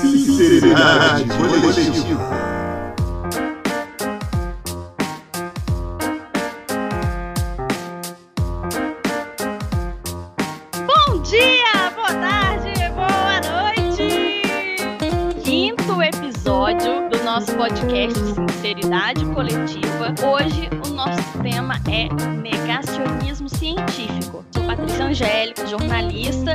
Sinceridade coletiva. Bom dia, boa tarde, boa noite! Quinto episódio do nosso podcast Sinceridade Coletiva. Hoje o nosso tema é negacionismo científico. Sou Patrícia Angélica, jornalista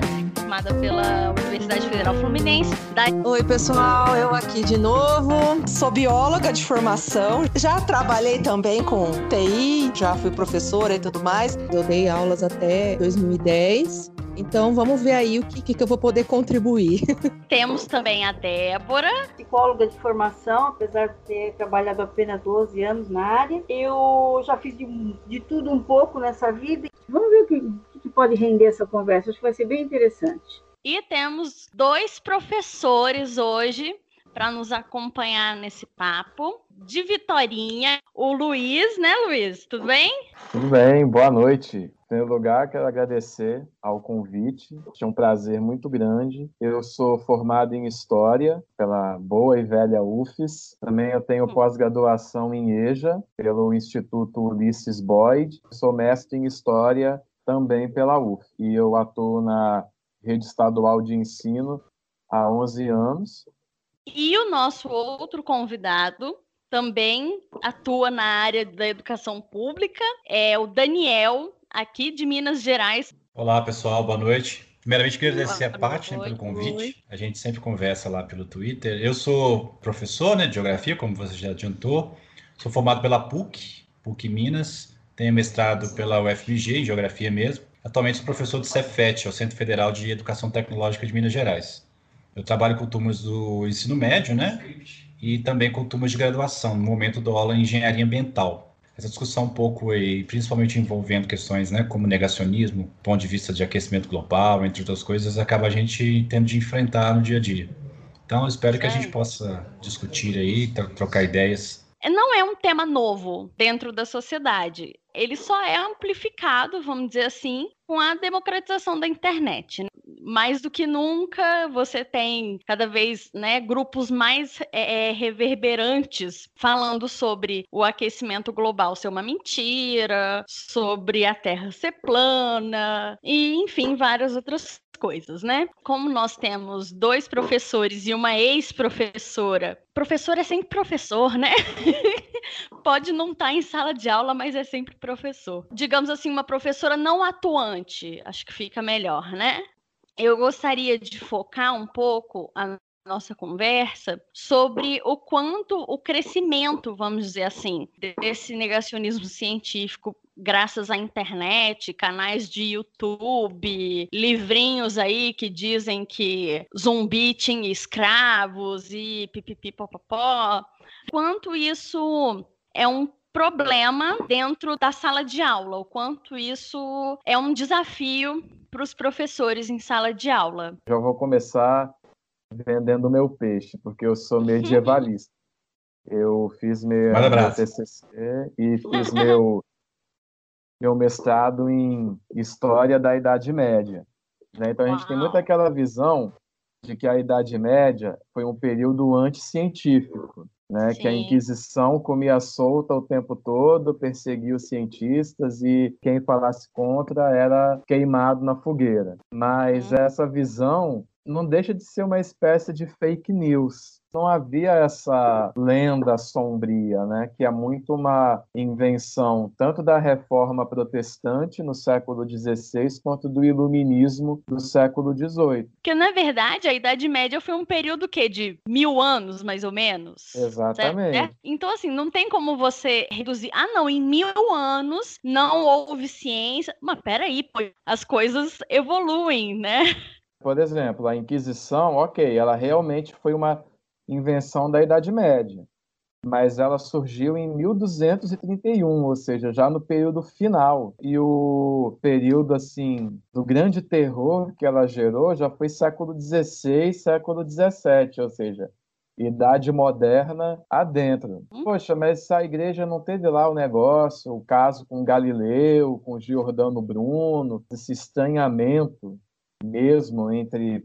formada pela Universidade Federal Fluminense. Da... Oi, pessoal, eu aqui de novo. Sou bióloga de formação. Já trabalhei também com TI, já fui professora e tudo mais. Eu dei aulas até 2010. Então vamos ver aí o que, que eu vou poder contribuir. Temos também a Débora. Psicóloga de formação, apesar de ter trabalhado apenas 12 anos na área. Eu já fiz de, de tudo um pouco nessa vida. Vamos ver o que, que pode render essa conversa. Acho que vai ser bem interessante. E temos dois professores hoje para nos acompanhar nesse papo. De Vitorinha, o Luiz, né, Luiz? Tudo bem? Tudo bem, boa noite. Em primeiro lugar, quero agradecer ao convite. É um prazer muito grande. Eu sou formado em História pela boa e velha UFES. Também eu tenho pós-graduação em EJA pelo Instituto Ulisses Boyd. Sou mestre em História também pela UF. E eu atuo na rede estadual de ensino há 11 anos. E o nosso outro convidado também atua na área da educação pública, é o Daniel, aqui de Minas Gerais. Olá, pessoal, boa noite. Primeiramente, queria agradecer a Paty né, pelo convite. A gente sempre conversa lá pelo Twitter. Eu sou professor né, de geografia, como você já adiantou. Sou formado pela PUC, PUC Minas. Tenho mestrado pela UFMG em geografia mesmo. Atualmente sou professor do Cefet, o Centro Federal de Educação Tecnológica de Minas Gerais. Eu trabalho com turmas do ensino médio, né? E também com turmas de graduação. No momento dou aula em engenharia ambiental. Essa discussão um pouco aí, principalmente envolvendo questões, né, como negacionismo, ponto de vista de aquecimento global, entre outras coisas, acaba a gente tendo de enfrentar no dia a dia. Então, espero que a gente possa discutir aí, trocar ideias. Não é um tema novo dentro da sociedade. Ele só é amplificado, vamos dizer assim, com a democratização da internet. Né? mais do que nunca você tem cada vez né, grupos mais é, reverberantes falando sobre o aquecimento global ser uma mentira, sobre a Terra ser plana, e enfim, várias outras coisas, né? Como nós temos dois professores e uma ex-professora, professor é sempre professor, né? Pode não estar tá em sala de aula, mas é sempre professor. Digamos assim, uma professora não atuante, acho que fica melhor, né? eu gostaria de focar um pouco a nossa conversa sobre o quanto o crescimento, vamos dizer assim, desse negacionismo científico graças à internet, canais de YouTube, livrinhos aí que dizem que zumbi tinha escravos e pipipipopopó, quanto isso é um problema dentro da sala de aula, o quanto isso é um desafio para os professores em sala de aula? Já vou começar vendendo meu peixe, porque eu sou medievalista. eu fiz meu, meu TCC e fiz meu, meu mestrado em História da Idade Média. Né? Então a gente Uau. tem muito aquela visão de que a Idade Média foi um período anticientífico né, que a Inquisição comia solta o tempo todo, perseguia os cientistas e quem falasse contra era queimado na fogueira. Mas hum. essa visão não deixa de ser uma espécie de fake news, não havia essa lenda sombria, né, que é muito uma invenção tanto da reforma protestante no século XVI quanto do iluminismo do século XVIII. Porque, na verdade, a Idade Média foi um período que de mil anos, mais ou menos. Exatamente. Certo? Então, assim, não tem como você reduzir. Ah, não, em mil anos não houve ciência. Mas peraí, pô, as coisas evoluem, né? Por exemplo, a Inquisição, ok, ela realmente foi uma invenção da Idade Média, mas ela surgiu em 1231, ou seja, já no período final. E o período assim do grande terror que ela gerou já foi século XVI, século XVII, ou seja, idade moderna adentro. Poxa, mas a igreja não teve lá o negócio, o caso com Galileu, com Giordano Bruno, esse estranhamento mesmo entre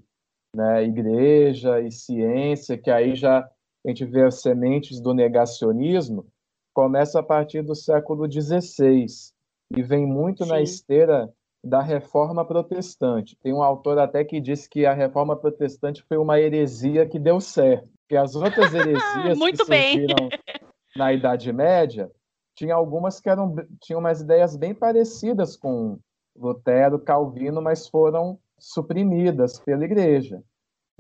né, igreja e ciência, que aí já a gente vê as sementes do negacionismo, começa a partir do século XVI e vem muito Sim. na esteira da reforma protestante. Tem um autor até que diz que a reforma protestante foi uma heresia que deu certo, que as outras heresias que surgiram na Idade Média, tinha algumas que eram tinham umas ideias bem parecidas com Lutero, Calvino, mas foram suprimidas pela igreja.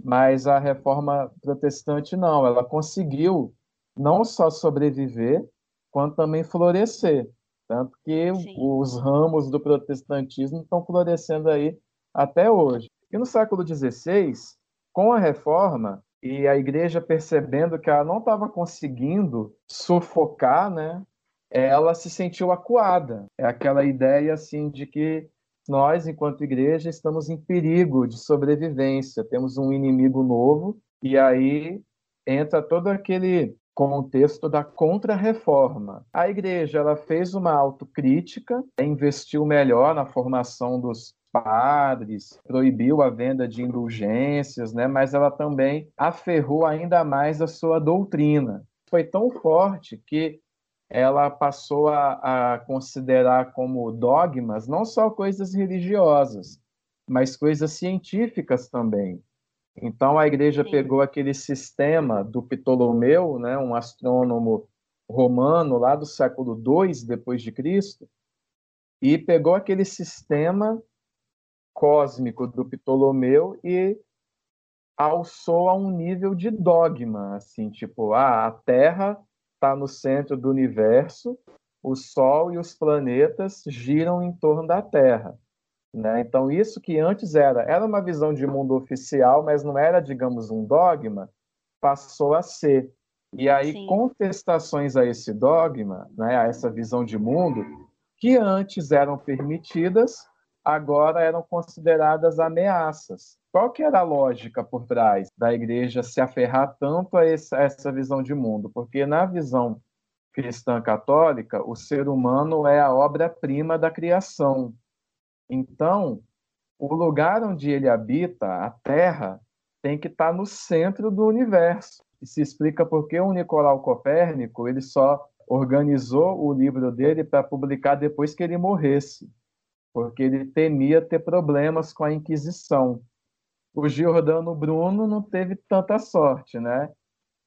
Mas a reforma protestante não, ela conseguiu não só sobreviver, quanto também florescer. Tanto que Sim. os ramos do protestantismo estão florescendo aí até hoje. E no século XVI, com a reforma e a igreja percebendo que ela não estava conseguindo sufocar, né, ela se sentiu acuada. É aquela ideia assim de que nós, enquanto igreja, estamos em perigo de sobrevivência, temos um inimigo novo, e aí entra todo aquele contexto da contra-reforma. A igreja ela fez uma autocrítica, investiu melhor na formação dos padres, proibiu a venda de indulgências, né? mas ela também aferrou ainda mais a sua doutrina. Foi tão forte que ela passou a, a considerar como dogmas não só coisas religiosas, mas coisas científicas também. Então a igreja Sim. pegou aquele sistema do Ptolomeu, né, um astrônomo romano lá do século II depois de Cristo, e pegou aquele sistema cósmico do Ptolomeu e alçou a um nível de dogma, assim, tipo, ah, a Terra está no centro do universo, o Sol e os planetas giram em torno da Terra. Né? Então, isso que antes era, era uma visão de mundo oficial, mas não era, digamos, um dogma, passou a ser. E aí, Sim. contestações a esse dogma, né, a essa visão de mundo, que antes eram permitidas, agora eram consideradas ameaças. Qual que era a lógica por trás da igreja se aferrar tanto a essa, visão de mundo? Porque na visão cristã católica, o ser humano é a obra-prima da criação. Então, o lugar onde ele habita, a Terra, tem que estar no centro do universo. E se explica por que o Nicolau Copérnico ele só organizou o livro dele para publicar depois que ele morresse, porque ele temia ter problemas com a Inquisição o Giordano Bruno não teve tanta sorte, né?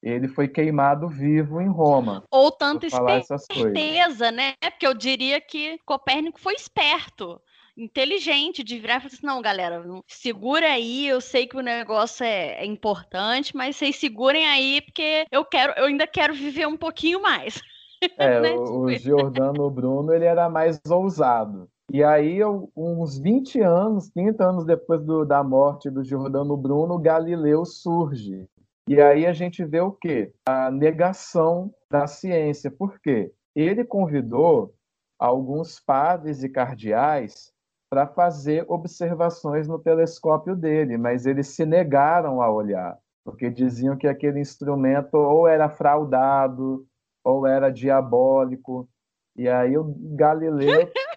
Ele foi queimado vivo em Roma. Ou tanta esperteza, né? Porque eu diria que Copérnico foi esperto inteligente de virar e falar assim, não, galera, segura aí, eu sei que o negócio é, é, importante, mas vocês segurem aí, porque eu quero, eu ainda quero viver um pouquinho mais. É, né? o, o Giordano Bruno, ele era mais ousado. E aí, uns 20 anos, 30 anos depois do, da morte do Giordano Bruno, Galileu surge. E aí a gente vê o quê? A negação da ciência. Por quê? Ele convidou alguns padres e cardeais para fazer observações no telescópio dele, mas eles se negaram a olhar, porque diziam que aquele instrumento ou era fraudado, ou era diabólico. E aí o Galileu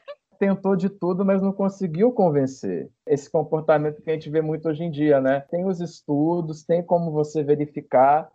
tentou de tudo, mas não conseguiu convencer. Esse comportamento que a gente vê muito hoje em dia, né? Tem os estudos, tem como você verificar,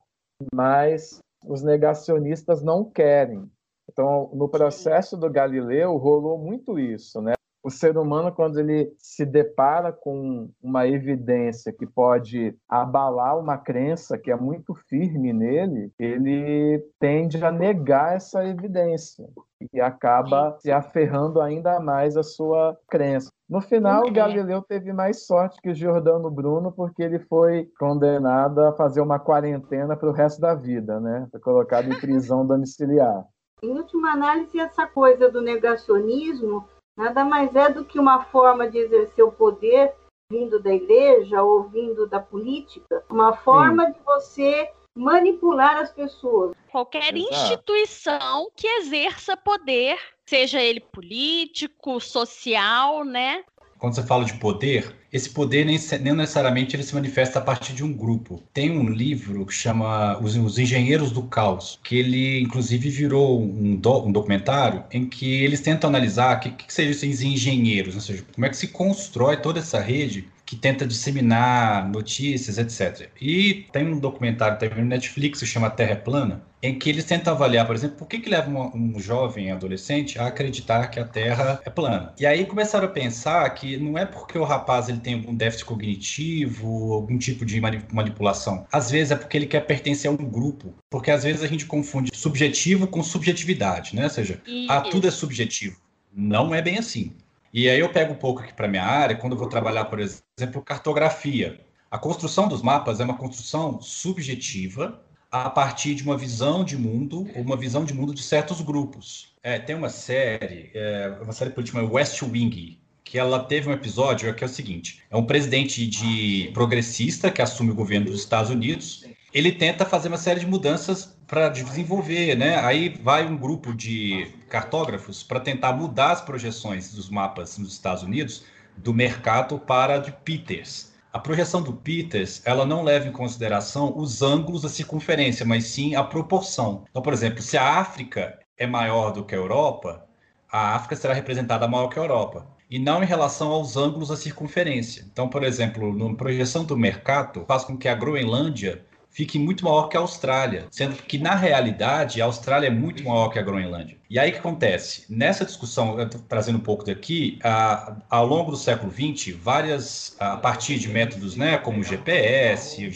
mas os negacionistas não querem. Então, no processo do Galileu, rolou muito isso, né? O ser humano, quando ele se depara com uma evidência que pode abalar uma crença que é muito firme nele, ele tende a negar essa evidência e acaba se aferrando ainda mais à sua crença. No final, o Galileu teve mais sorte que o Giordano Bruno, porque ele foi condenado a fazer uma quarentena para o resto da vida, né? Foi colocado em prisão domiciliar. Em última análise, essa coisa do negacionismo nada mais é do que uma forma de exercer o poder vindo da igreja ou vindo da política, uma forma Sim. de você manipular as pessoas. Qualquer Exato. instituição que exerça poder, seja ele político, social, né? Quando você fala de poder, esse poder nem, nem, necessariamente ele se manifesta a partir de um grupo. Tem um livro que chama Os, Os Engenheiros do Caos, que ele inclusive virou um, do, um documentário em que eles tentam analisar o que, que seriam esses engenheiros, ou seja, como é que se constrói toda essa rede que tenta disseminar notícias, etc. E tem um documentário também no Netflix que se chama Terra é Plana, em que eles tentam avaliar, por exemplo, por que, que leva um, um jovem adolescente a acreditar que a Terra é plana. E aí começaram a pensar que não é porque o rapaz ele tem algum déficit cognitivo, algum tipo de manipulação. Às vezes é porque ele quer pertencer a um grupo. Porque às vezes a gente confunde subjetivo com subjetividade, né? Ou seja, ah, tudo é subjetivo. Não é bem assim. E aí eu pego um pouco aqui para minha área, quando eu vou trabalhar, por exemplo, cartografia. A construção dos mapas é uma construção subjetiva a partir de uma visão de mundo, ou uma visão de mundo de certos grupos. É, tem uma série, é, uma série política West Wing, que ela teve um episódio que é o seguinte: é um presidente de progressista que assume o governo dos Estados Unidos. Ele tenta fazer uma série de mudanças para desenvolver, né? Aí vai um grupo de cartógrafos para tentar mudar as projeções dos mapas nos Estados Unidos do mercado para de Peters. A projeção do Peters, ela não leva em consideração os ângulos da circunferência, mas sim a proporção. Então, por exemplo, se a África é maior do que a Europa, a África será representada maior que a Europa e não em relação aos ângulos da circunferência. Então, por exemplo, na projeção do mercado, faz com que a Groenlândia fique muito maior que a Austrália, sendo que na realidade a Austrália é muito maior que a Groenlândia. E aí o que acontece? Nessa discussão, trazendo um pouco daqui, a, ao longo do século XX, várias, a partir de métodos né, como o GPS, o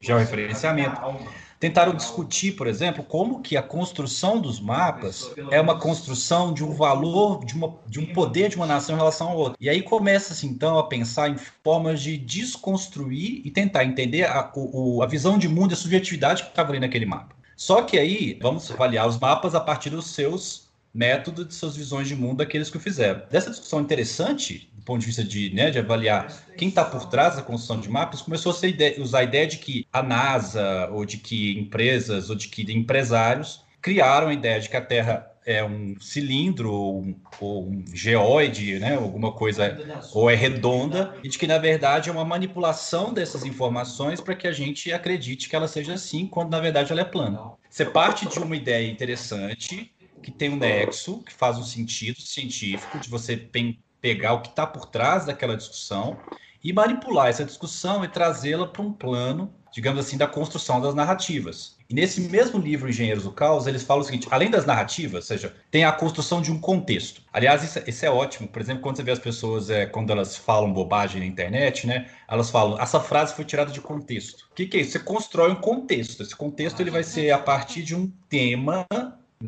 georreferenciamento, tentaram discutir, por exemplo, como que a construção dos mapas é uma construção de um valor, de, uma, de um poder de uma nação em relação ao outro. E aí começa-se, então, a pensar em formas de desconstruir e tentar entender a, o, a visão de mundo e a subjetividade que estava ali naquele mapa. Só que aí, vamos avaliar os mapas a partir dos seus métodos, de suas visões de mundo daqueles que o fizeram. Dessa discussão interessante, ponto de vista de, né, de avaliar quem está por trás da construção de mapas, começou a ideia, usar a ideia de que a NASA, ou de que empresas, ou de que empresários criaram a ideia de que a Terra é um cilindro ou um, ou um geoide, né, alguma coisa, ou é redonda, e de que, na verdade, é uma manipulação dessas informações para que a gente acredite que ela seja assim, quando, na verdade, ela é plana. Você parte de uma ideia interessante, que tem um nexo, que faz um sentido científico, de você pegar o que está por trás daquela discussão e manipular essa discussão e trazê-la para um plano, digamos assim, da construção das narrativas. E nesse mesmo livro, Engenheiros do Caos, eles falam o seguinte: além das narrativas, ou seja, tem a construção de um contexto. Aliás, isso, é, isso é ótimo. Por exemplo, quando você vê as pessoas, é, quando elas falam bobagem na internet, né? Elas falam, essa frase foi tirada de contexto. O que, que é isso? Você constrói um contexto. Esse contexto ele vai ser a partir de um tema,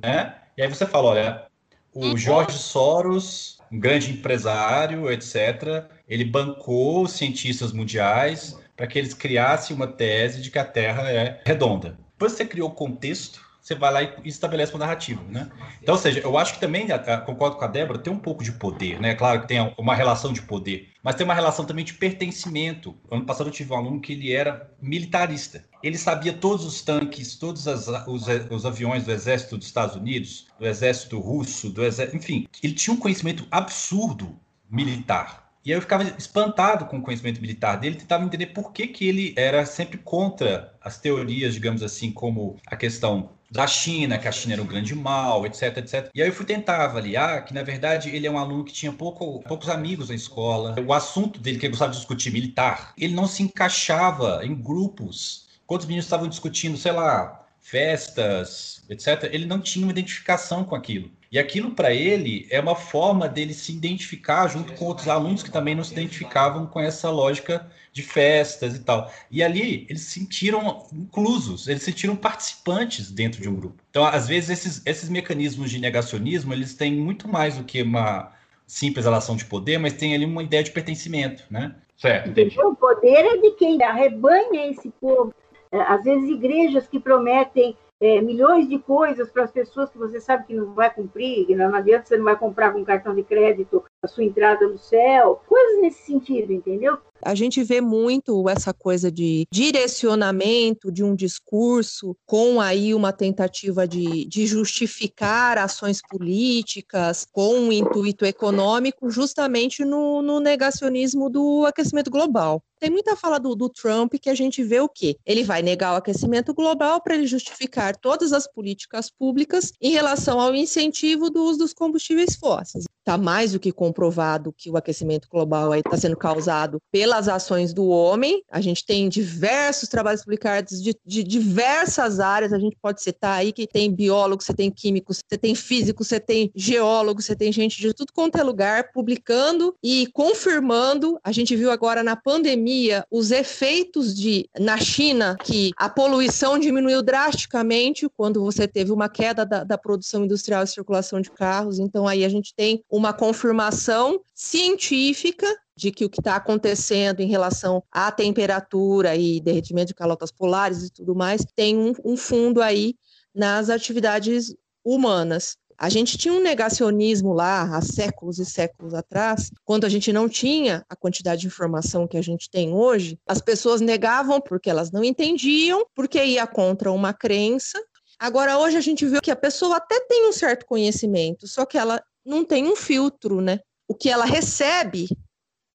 né? E aí você fala, olha, o Jorge Soros um grande empresário, etc. Ele bancou cientistas mundiais para que eles criassem uma tese de que a Terra é redonda. Depois você criou o contexto, você vai lá e estabelece uma narrativa, né? Então, ou seja, eu acho que também, concordo com a Débora, tem um pouco de poder, né? Claro que tem uma relação de poder, mas tem uma relação também de pertencimento. Ano passado eu tive um aluno que ele era militarista. Ele sabia todos os tanques, todos as, os, os aviões do exército dos Estados Unidos, do exército russo, do exército, enfim, ele tinha um conhecimento absurdo militar. E aí eu ficava espantado com o conhecimento militar dele, tentava entender por que, que ele era sempre contra as teorias, digamos assim, como a questão da China, que a China era um grande mal, etc, etc. E aí eu fui tentar avaliar que, na verdade, ele é um aluno que tinha pouco, poucos amigos na escola. O assunto dele, que ele gostava de discutir militar, ele não se encaixava em grupos. Quando os meninos estavam discutindo, sei lá, festas, etc., ele não tinha uma identificação com aquilo. E aquilo para ele é uma forma dele se identificar junto com outros alunos que também não se identificavam com essa lógica de festas e tal. E ali eles se sentiram inclusos, eles se sentiram participantes dentro de um grupo. Então, às vezes, esses, esses mecanismos de negacionismo, eles têm muito mais do que uma simples relação de poder, mas tem ali uma ideia de pertencimento, né? Certo. O poder é de quem arrebanha esse povo. É, às vezes, igrejas que prometem é, milhões de coisas para as pessoas que você sabe que não vai cumprir, não adianta você não vai comprar com cartão de crédito a sua entrada no céu, coisas nesse sentido, entendeu? A gente vê muito essa coisa de direcionamento de um discurso com aí uma tentativa de, de justificar ações políticas com um intuito econômico, justamente no, no negacionismo do aquecimento global. Tem muita fala do, do, Trump que a gente vê o quê? Ele vai negar o aquecimento global para ele justificar todas as políticas públicas em relação ao incentivo do uso dos combustíveis fósseis. Está mais do que comprovado que o aquecimento global está sendo causado pelas ações do homem. A gente tem diversos trabalhos publicados de, de diversas áreas, a gente pode citar aí que tem biólogos, você tem químicos, você tem físicos, você tem geólogos, você tem gente de tudo quanto é lugar publicando e confirmando. A gente viu agora na pandemia os efeitos de na China que a poluição diminuiu drasticamente quando você teve uma queda da, da produção industrial e circulação de carros. Então aí a gente tem uma confirmação científica de que o que está acontecendo em relação à temperatura e derretimento de calotas polares e tudo mais tem um, um fundo aí nas atividades humanas. A gente tinha um negacionismo lá há séculos e séculos atrás, quando a gente não tinha a quantidade de informação que a gente tem hoje. As pessoas negavam porque elas não entendiam, porque ia contra uma crença. Agora, hoje a gente vê que a pessoa até tem um certo conhecimento, só que ela não tem um filtro, né? O que ela recebe,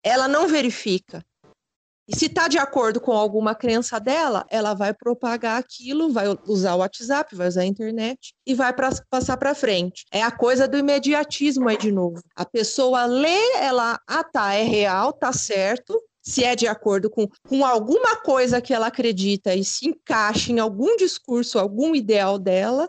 ela não verifica. E se está de acordo com alguma crença dela, ela vai propagar aquilo, vai usar o WhatsApp, vai usar a internet e vai pra, passar para frente. É a coisa do imediatismo aí de novo. A pessoa lê, ela, ah tá, é real, tá certo, se é de acordo com, com alguma coisa que ela acredita e se encaixa em algum discurso, algum ideal dela,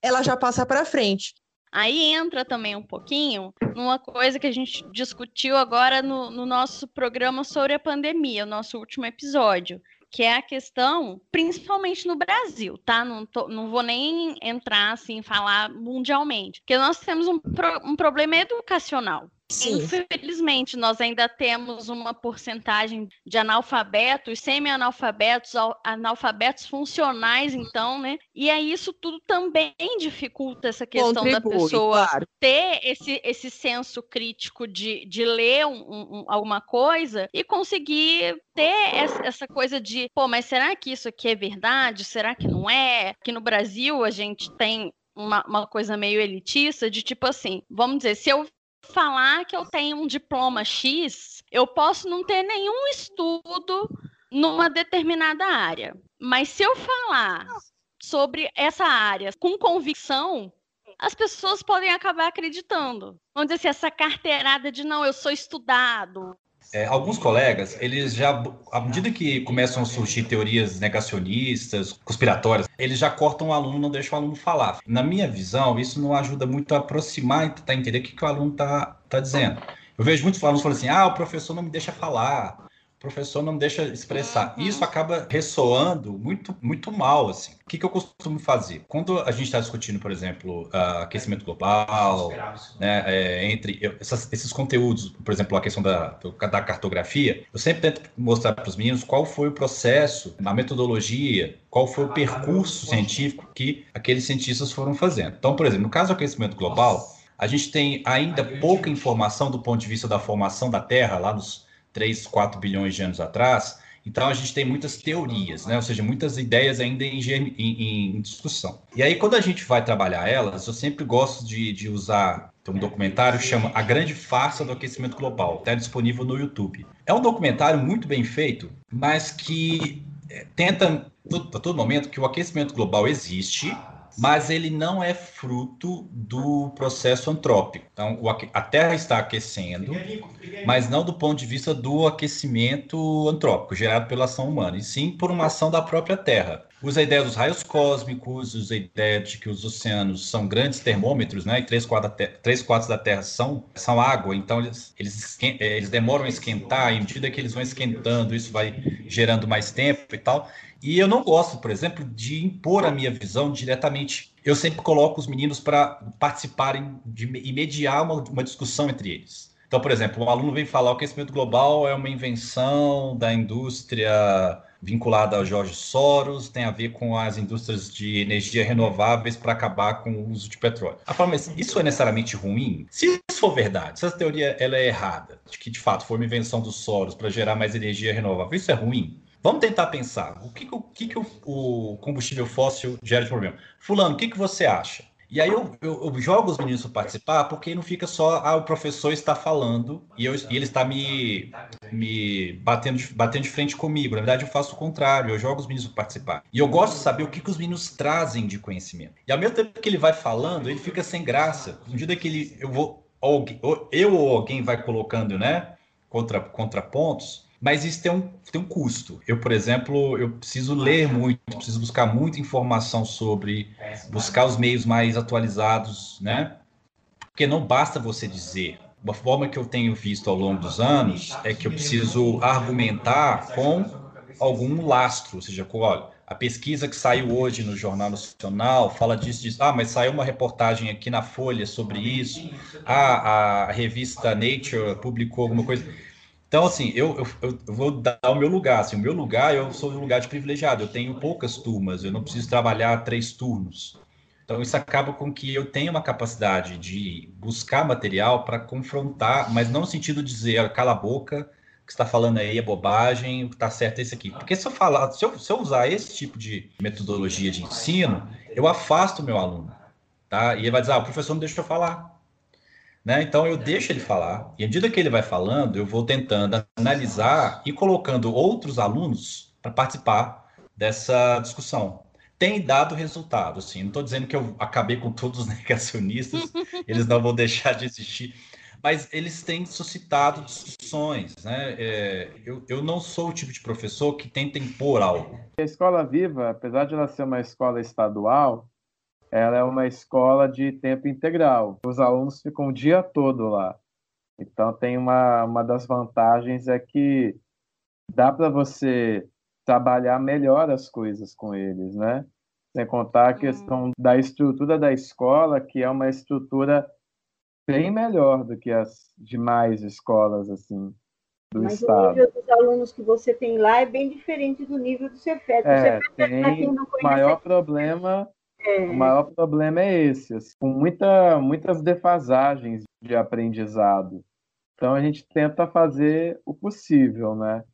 ela já passa para frente. Aí entra também um pouquinho numa coisa que a gente discutiu agora no, no nosso programa sobre a pandemia, o nosso último episódio, que é a questão, principalmente no Brasil, tá? Não, tô, não vou nem entrar assim, falar mundialmente, porque nós temos um, pro, um problema educacional. Sim. Infelizmente, nós ainda temos uma porcentagem de analfabetos, semi-analfabetos, analfabetos funcionais, então, né? E aí isso tudo também dificulta essa questão Contribui, da pessoa claro. ter esse, esse senso crítico de, de ler um, um, alguma coisa e conseguir ter essa coisa de, pô, mas será que isso aqui é verdade? Será que não é? Aqui no Brasil a gente tem uma, uma, coisa meio elitista de tipo assim, vamos dizer, se eu falar que eu tenho um diploma X, eu posso não ter nenhum estudo numa determinada área. Mas se eu falar sobre essa área com convicção, as pessoas podem acabar acreditando. Vamos dizer assim, essa carteirada de não, eu sou estudado, é, alguns colegas, eles já, à medida que começam a surgir teorias negacionistas, conspiratórias, eles já cortam o aluno, não deixam o aluno falar. Na minha visão, isso não ajuda muito a aproximar e tentar entender o que, que o aluno está tá dizendo. Eu vejo muitos alunos falando assim: ah, o professor não me deixa falar, professor não deixa expressar. Uhum. Isso acaba ressoando muito, muito mal, assim. O que, que eu costumo fazer? Quando a gente está discutindo, por exemplo, uh, aquecimento global, né, é, entre eu, essas, esses conteúdos, por exemplo, a questão da, da cartografia, eu sempre tento mostrar para os meninos qual foi o processo, a metodologia, qual foi o percurso científico que aqueles cientistas foram fazendo. Então, por exemplo, no caso do aquecimento global, a gente tem ainda pouca informação do ponto de vista da formação da Terra, lá nos 3, 4 bilhões de anos atrás. Então a gente tem muitas teorias, né? ou seja, muitas ideias ainda em, em, em discussão. E aí, quando a gente vai trabalhar elas, eu sempre gosto de, de usar tem um documentário que chama A Grande Farsa do Aquecimento Global, está disponível no YouTube. É um documentário muito bem feito, mas que é, tenta a todo momento que o aquecimento global existe, mas ele não é fruto do processo antrópico. Então, a Terra está aquecendo, mas não do ponto de vista do aquecimento antrópico, gerado pela ação humana, e sim por uma ação da própria Terra. Usa a ideia dos raios cósmicos, usa a ideia de que os oceanos são grandes termômetros, né? E três quartos da, terra, são, são água, então eles, eles, eh, eles demoram a esquentar, e à medida que eles vão esquentando, isso vai gerando mais tempo e tal. E eu não gosto, por exemplo, de impor a minha visão diretamente. Eu sempre coloco os meninos para participarem de, e mediar uma, uma discussão entre eles. Então, por exemplo, um aluno vem falar que o aquecimento global é uma invenção da indústria vinculada ao Jorge Soros, tem a ver com as indústrias de energia renováveis para acabar com o uso de petróleo. A forma isso é necessariamente ruim? Se isso for verdade, se essa teoria ela é errada, de que de fato foi uma invenção dos Soros para gerar mais energia renovável, isso é ruim? Vamos tentar pensar. O que, o, que, o, o, combustível fóssil gera de problema? Fulano, o que, que você acha? E aí eu, eu, eu jogo os meninos para participar, porque não fica só, ah, o professor está falando e, eu, e ele está me, me batendo, batendo de frente comigo. Na verdade, eu faço o contrário, eu jogo os meninos para participar. E eu gosto de saber o que, que os meninos trazem de conhecimento. E ao mesmo tempo que ele vai falando, ele fica sem graça. No dia que ele, eu vou eu ou alguém vai colocando, né, contra, contrapontos, mas isso tem um, tem um custo. Eu, por exemplo, eu preciso ler muito, preciso buscar muita informação sobre, buscar os meios mais atualizados, né? Porque não basta você dizer. Uma forma que eu tenho visto ao longo dos anos é que eu preciso argumentar com algum lastro, ou seja, com, olha, a pesquisa que saiu hoje no Jornal Nacional fala disso, disso. Ah, mas saiu uma reportagem aqui na Folha sobre isso. Ah, a revista Nature publicou alguma coisa. Então, assim, eu, eu, eu, vou dar o meu lugar. Assim, o meu lugar, eu sou um lugar de privilegiado. Eu tenho poucas turmas, eu não preciso trabalhar três turnos. Então, isso acaba com que eu tenha uma capacidade de buscar material para confrontar, mas não no sentido de dizer, cala a boca, o que está falando aí é bobagem, o que está certo é esse aqui. Porque se eu falar, se eu, se eu usar esse tipo de metodologia de ensino, eu afasto o meu aluno. Tá? E ele vai dizer, ah, o professor não deixa eu falar. Né? Então eu deixo ele falar, e à medida que ele vai falando, eu vou tentando analisar e colocando outros alunos para participar dessa discussão. Tem dado resultado, assim. Não estou dizendo que eu acabei com todos os negacionistas, eles não vão deixar de existir, mas eles têm suscitado discussões. Né? É, eu, eu não sou o tipo de professor que tenta impor algo. A Escola Viva, apesar de ela ser uma escola estadual, ela é uma escola de tempo integral. Os alunos ficam o dia todo lá. Então tem uma, uma das vantagens é que dá para você trabalhar melhor as coisas com eles, né? Sem contar a questão hum. da estrutura da escola, que é uma estrutura bem melhor do que as demais escolas assim do Mas estado. o nível dos alunos que você tem lá é bem diferente do nível do Cefet. É, o Cefet, tem o maior problema é. O maior problema é esse, assim, com muita, muitas defasagens de aprendizado. Então a gente tenta fazer o possível, né?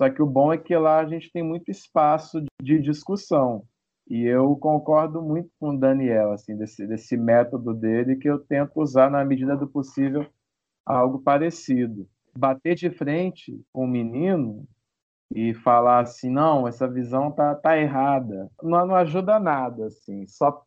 Só que o bom é que lá a gente tem muito espaço de discussão. E eu concordo muito com o Daniel, assim, desse, desse método dele, que eu tento usar na medida do possível algo parecido. Bater de frente com o menino e falar assim, não, essa visão tá, tá errada, não, não ajuda nada, assim, só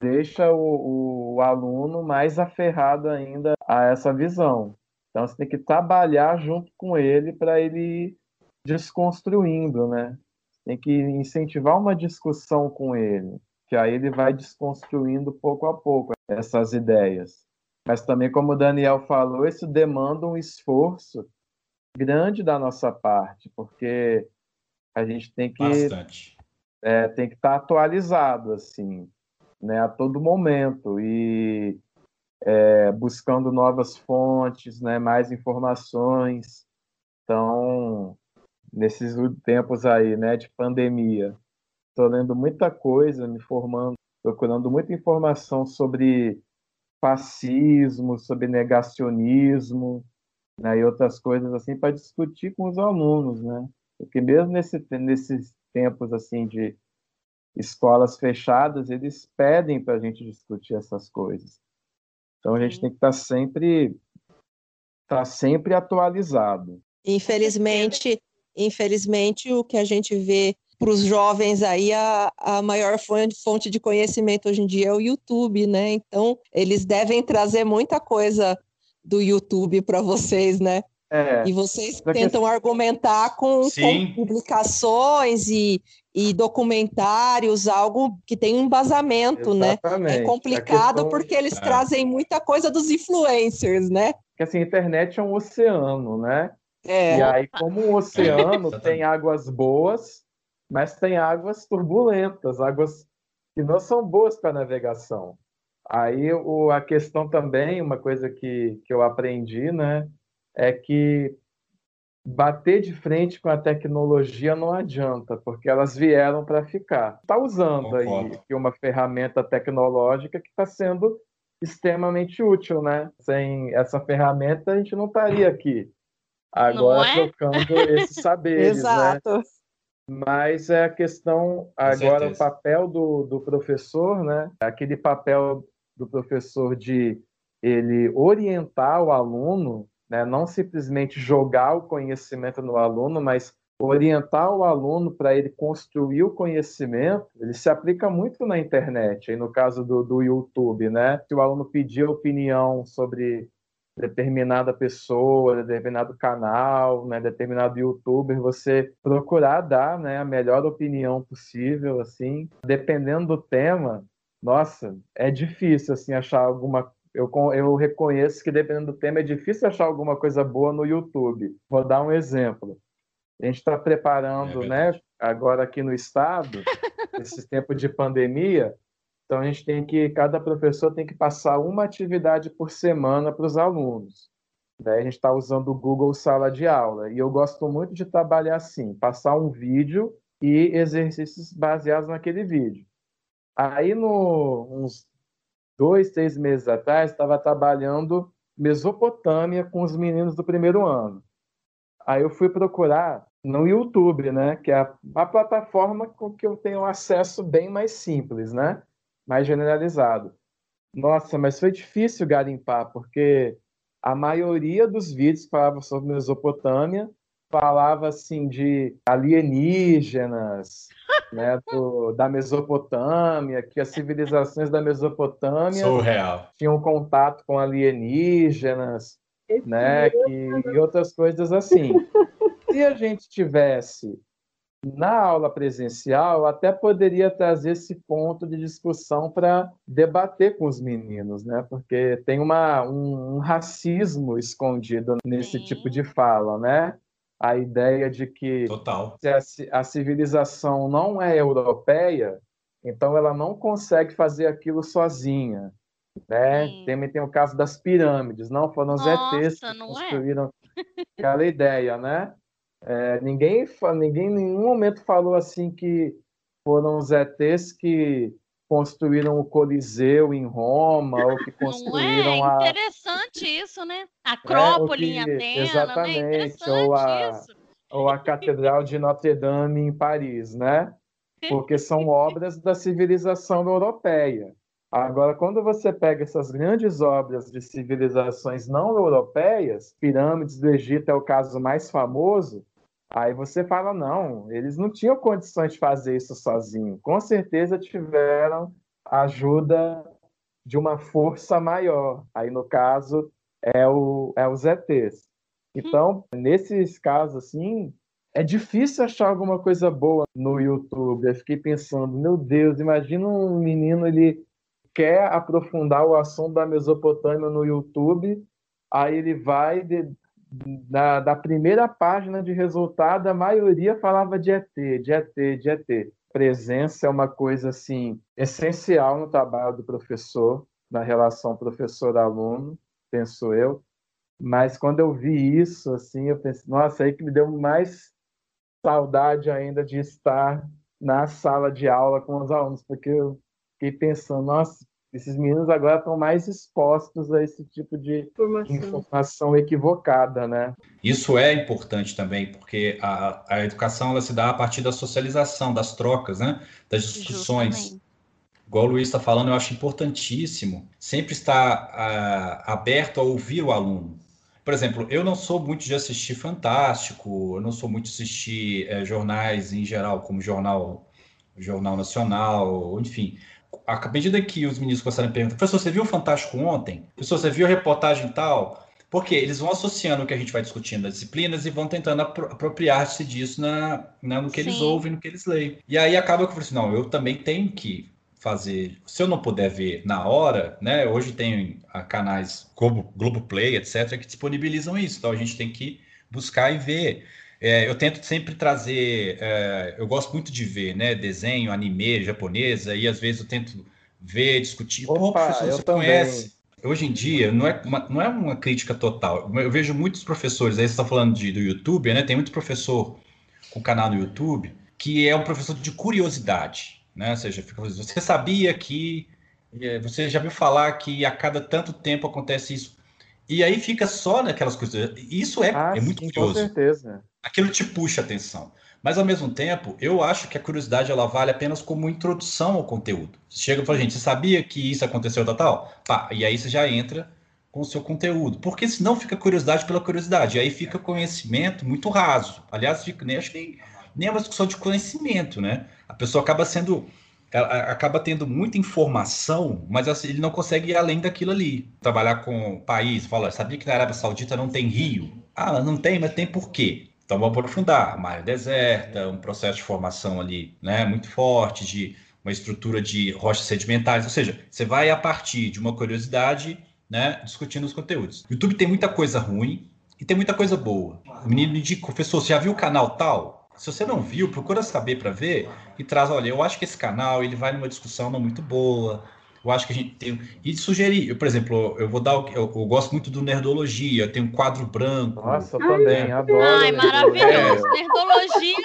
deixa o, o aluno mais aferrado ainda a essa visão. Então você tem que trabalhar junto com ele para ele ir desconstruindo, né? Tem que incentivar uma discussão com ele, que aí ele vai desconstruindo pouco a pouco essas ideias. Mas também, como o Daniel falou, isso demanda um esforço grande da nossa parte, porque a gente tem que é, tem que estar tá atualizado assim, né, a todo momento e é, buscando novas fontes, né, mais informações. Então, nesses tempos aí, né, de pandemia, estou lendo muita coisa, me formando, procurando muita informação sobre fascismo, sobre negacionismo, né, e outras coisas assim para discutir com os alunos, né? Porque mesmo nesse, nesses tempos assim de escolas fechadas, eles pedem para a gente discutir essas coisas. Então a gente tem que estar tá sempre tá sempre atualizado. Infelizmente, infelizmente o que a gente vê para os jovens aí a, a maior fonte de conhecimento hoje em dia é o YouTube, né? Então eles devem trazer muita coisa do YouTube para vocês, né? É, e vocês tentam que... argumentar com, com publicações e, e, documentários, algo que tem um embasamento, né? É complicado questão... porque eles é. trazem muita coisa dos influencers, né? Porque assim, a internet é um oceano, né? É. E aí, como um oceano tem águas boas, mas tem águas turbulentas, águas que não são boas para navegação. Aí o, a questão também, uma coisa que, que eu aprendi, né, é que bater de frente com a tecnologia não adianta, porque elas vieram para ficar. Está usando Concordo. aí uma ferramenta tecnológica que está sendo extremamente útil, né? Sem essa ferramenta a gente não estaria aqui agora é? trocando esses saberes, né? Exato. né? Mas é a questão agora o papel do, do professor, né? Aquele papel do professor de ele orientar o aluno, né? não simplesmente jogar o conhecimento no aluno, mas orientar o aluno para ele construir o conhecimento, ele se aplica muito na internet, aí no caso do, do YouTube, né? Se o aluno pedir opinião sobre determinada pessoa, determinado canal, né, determinado youtuber, você procurar dar né, a melhor opinião possível, assim, dependendo do tema, nossa, é difícil assim achar alguma eu, eu reconheço que dependendo do tema é difícil achar alguma coisa boa no YouTube. Vou dar um exemplo. A gente está preparando, é né, agora aqui no estado, esse tempo de pandemia, então a gente tem que, cada professor tem que passar uma atividade por semana para os alunos. Daí a gente está usando o Google Sala de Aula. E eu gosto muito de trabalhar assim, passar um vídeo e exercícios baseados naquele vídeo. Aí, no, uns dois, três meses atrás, estava trabalhando Mesopotâmia com os meninos do primeiro ano. Aí eu fui procurar no YouTube, né, que é a, a plataforma com que eu tenho acesso bem mais simples, né, mais generalizado. Nossa, mas foi difícil garimpar, porque a maioria dos vídeos que falavam sobre Mesopotâmia falava assim de alienígenas, né, do, da Mesopotâmia, que as civilizações da Mesopotâmia Surreal. tinham contato com alienígenas, Esse né, que, e outras coisas assim. Se a gente tivesse na aula presencial, até poderia trazer esse ponto de discussão para debater com os meninos, né? Porque tem uma, um, um racismo escondido nesse Sim. tipo de fala, né? A ideia de que se a, a, civilização não é europeia, então ela não consegue fazer aquilo sozinha. Né? Também tem o caso das pirâmides, não foram os ETs que é? construíram é? aquela ideia, né? É, ninguém, ninguém em nenhum momento falou assim que foram os ETs que construíram o Coliseu em Roma, ou que construíram Não é? Interessante a... isso, né? Acrópole é, em Atenas, né? exatamente, né? ou a, isso. ou a Catedral de Notre Dame em Paris, né? Porque são obras da civilização europeia. Agora, quando você pega essas grandes obras de civilizações não europeias, pirâmides do Egito é o caso mais famoso, Aí você fala, não, eles não tinham condições de fazer isso sozinho. Com certeza tiveram ajuda de uma força maior. Aí, no caso, é, o, é os ETs. Então, nesses casos, assim, é difícil achar alguma coisa boa no YouTube. Eu fiquei pensando, meu Deus, imagina um menino, ele quer aprofundar o assunto da Mesopotâmia no YouTube, aí ele vai, da, da primeira página de resultado, a maioria falava de ET, de ET, de ET. Presença é uma coisa assim essencial no trabalho do professor, na relação professor-aluno, penso eu. Mas quando eu vi isso, assim, eu pensei, nossa, aí que me deu mais saudade ainda de estar na sala de aula com os alunos, porque eu fiquei pensando, nossa, esses meninos agora estão mais expostos a esse tipo de informação, informação equivocada, né? Isso é importante também, porque a, a educação ela se dá a partir da socialização, das trocas, né? Das discussões. Justamente. Igual o Luiz está falando, eu acho importantíssimo sempre estar a, aberto a ouvir o aluno. Por exemplo, eu não sou muito de assistir Fantástico, eu não sou muito de assistir é, jornais em geral, como Jornal, Jornal Nacional, enfim à medida que os meninos começaram a perguntar, professor, você viu o Fantástico ontem? Professor, você viu a reportagem tal? Porque eles vão associando o que a gente vai discutindo das disciplinas e vão tentando apropriar-se disso na, na, no que Sim. eles ouvem, no que eles leem. E aí acaba que eu falei assim, não, eu também tenho que fazer. Se eu não puder ver na hora, né? Hoje tem canais Globo, Globoplay, etc., que disponibilizam isso. Então a gente tem que buscar e ver. É, eu tento sempre trazer, é, eu gosto muito de ver, né, desenho, anime, japonesa, e às vezes eu tento ver, discutir. Opa, Pô, professor, você também. conhece? Hoje em dia, não é, uma, não é uma crítica total. Eu vejo muitos professores, aí você está falando de, do YouTube, né? Tem muito professor com canal no YouTube que é um professor de curiosidade, né? Ou seja, fica, você sabia que. É, você já viu falar que a cada tanto tempo acontece isso. E aí fica só naquelas coisas. Isso é, ah, é muito sim, curioso. Com certeza aquilo te puxa atenção. Mas ao mesmo tempo, eu acho que a curiosidade ela vale apenas como introdução ao conteúdo. Você chega e fala, gente, você sabia que isso aconteceu tal, tal? Pá, e aí você já entra com o seu conteúdo. Porque senão fica curiosidade pela curiosidade. E aí fica conhecimento muito raso. Aliás, fica, nem, acho que nem, nem é uma discussão de conhecimento, né? A pessoa acaba sendo acaba tendo muita informação, mas assim, ele não consegue ir além daquilo ali. Trabalhar com o país, fala, sabia que na Arábia Saudita não tem rio? Ah, não tem, mas tem por quê? Então vamos aprofundar. Mar deserta, um processo de formação ali, né, muito forte, de uma estrutura de rochas sedimentares, ou seja, você vai a partir de uma curiosidade, né, discutindo os conteúdos. O YouTube tem muita coisa ruim e tem muita coisa boa. O menino indica, professor, você já viu o canal tal? Se você não viu, procura saber para ver e traz, olha, eu acho que esse canal ele vai numa discussão não muito boa. Eu acho que a gente tem. E sugerir, eu, por exemplo, eu vou dar. Eu, eu, gosto muito do Nerdologia, tem um quadro branco. Nossa, eu também, adoro. Ai, maravilhoso. É. Nerdologia.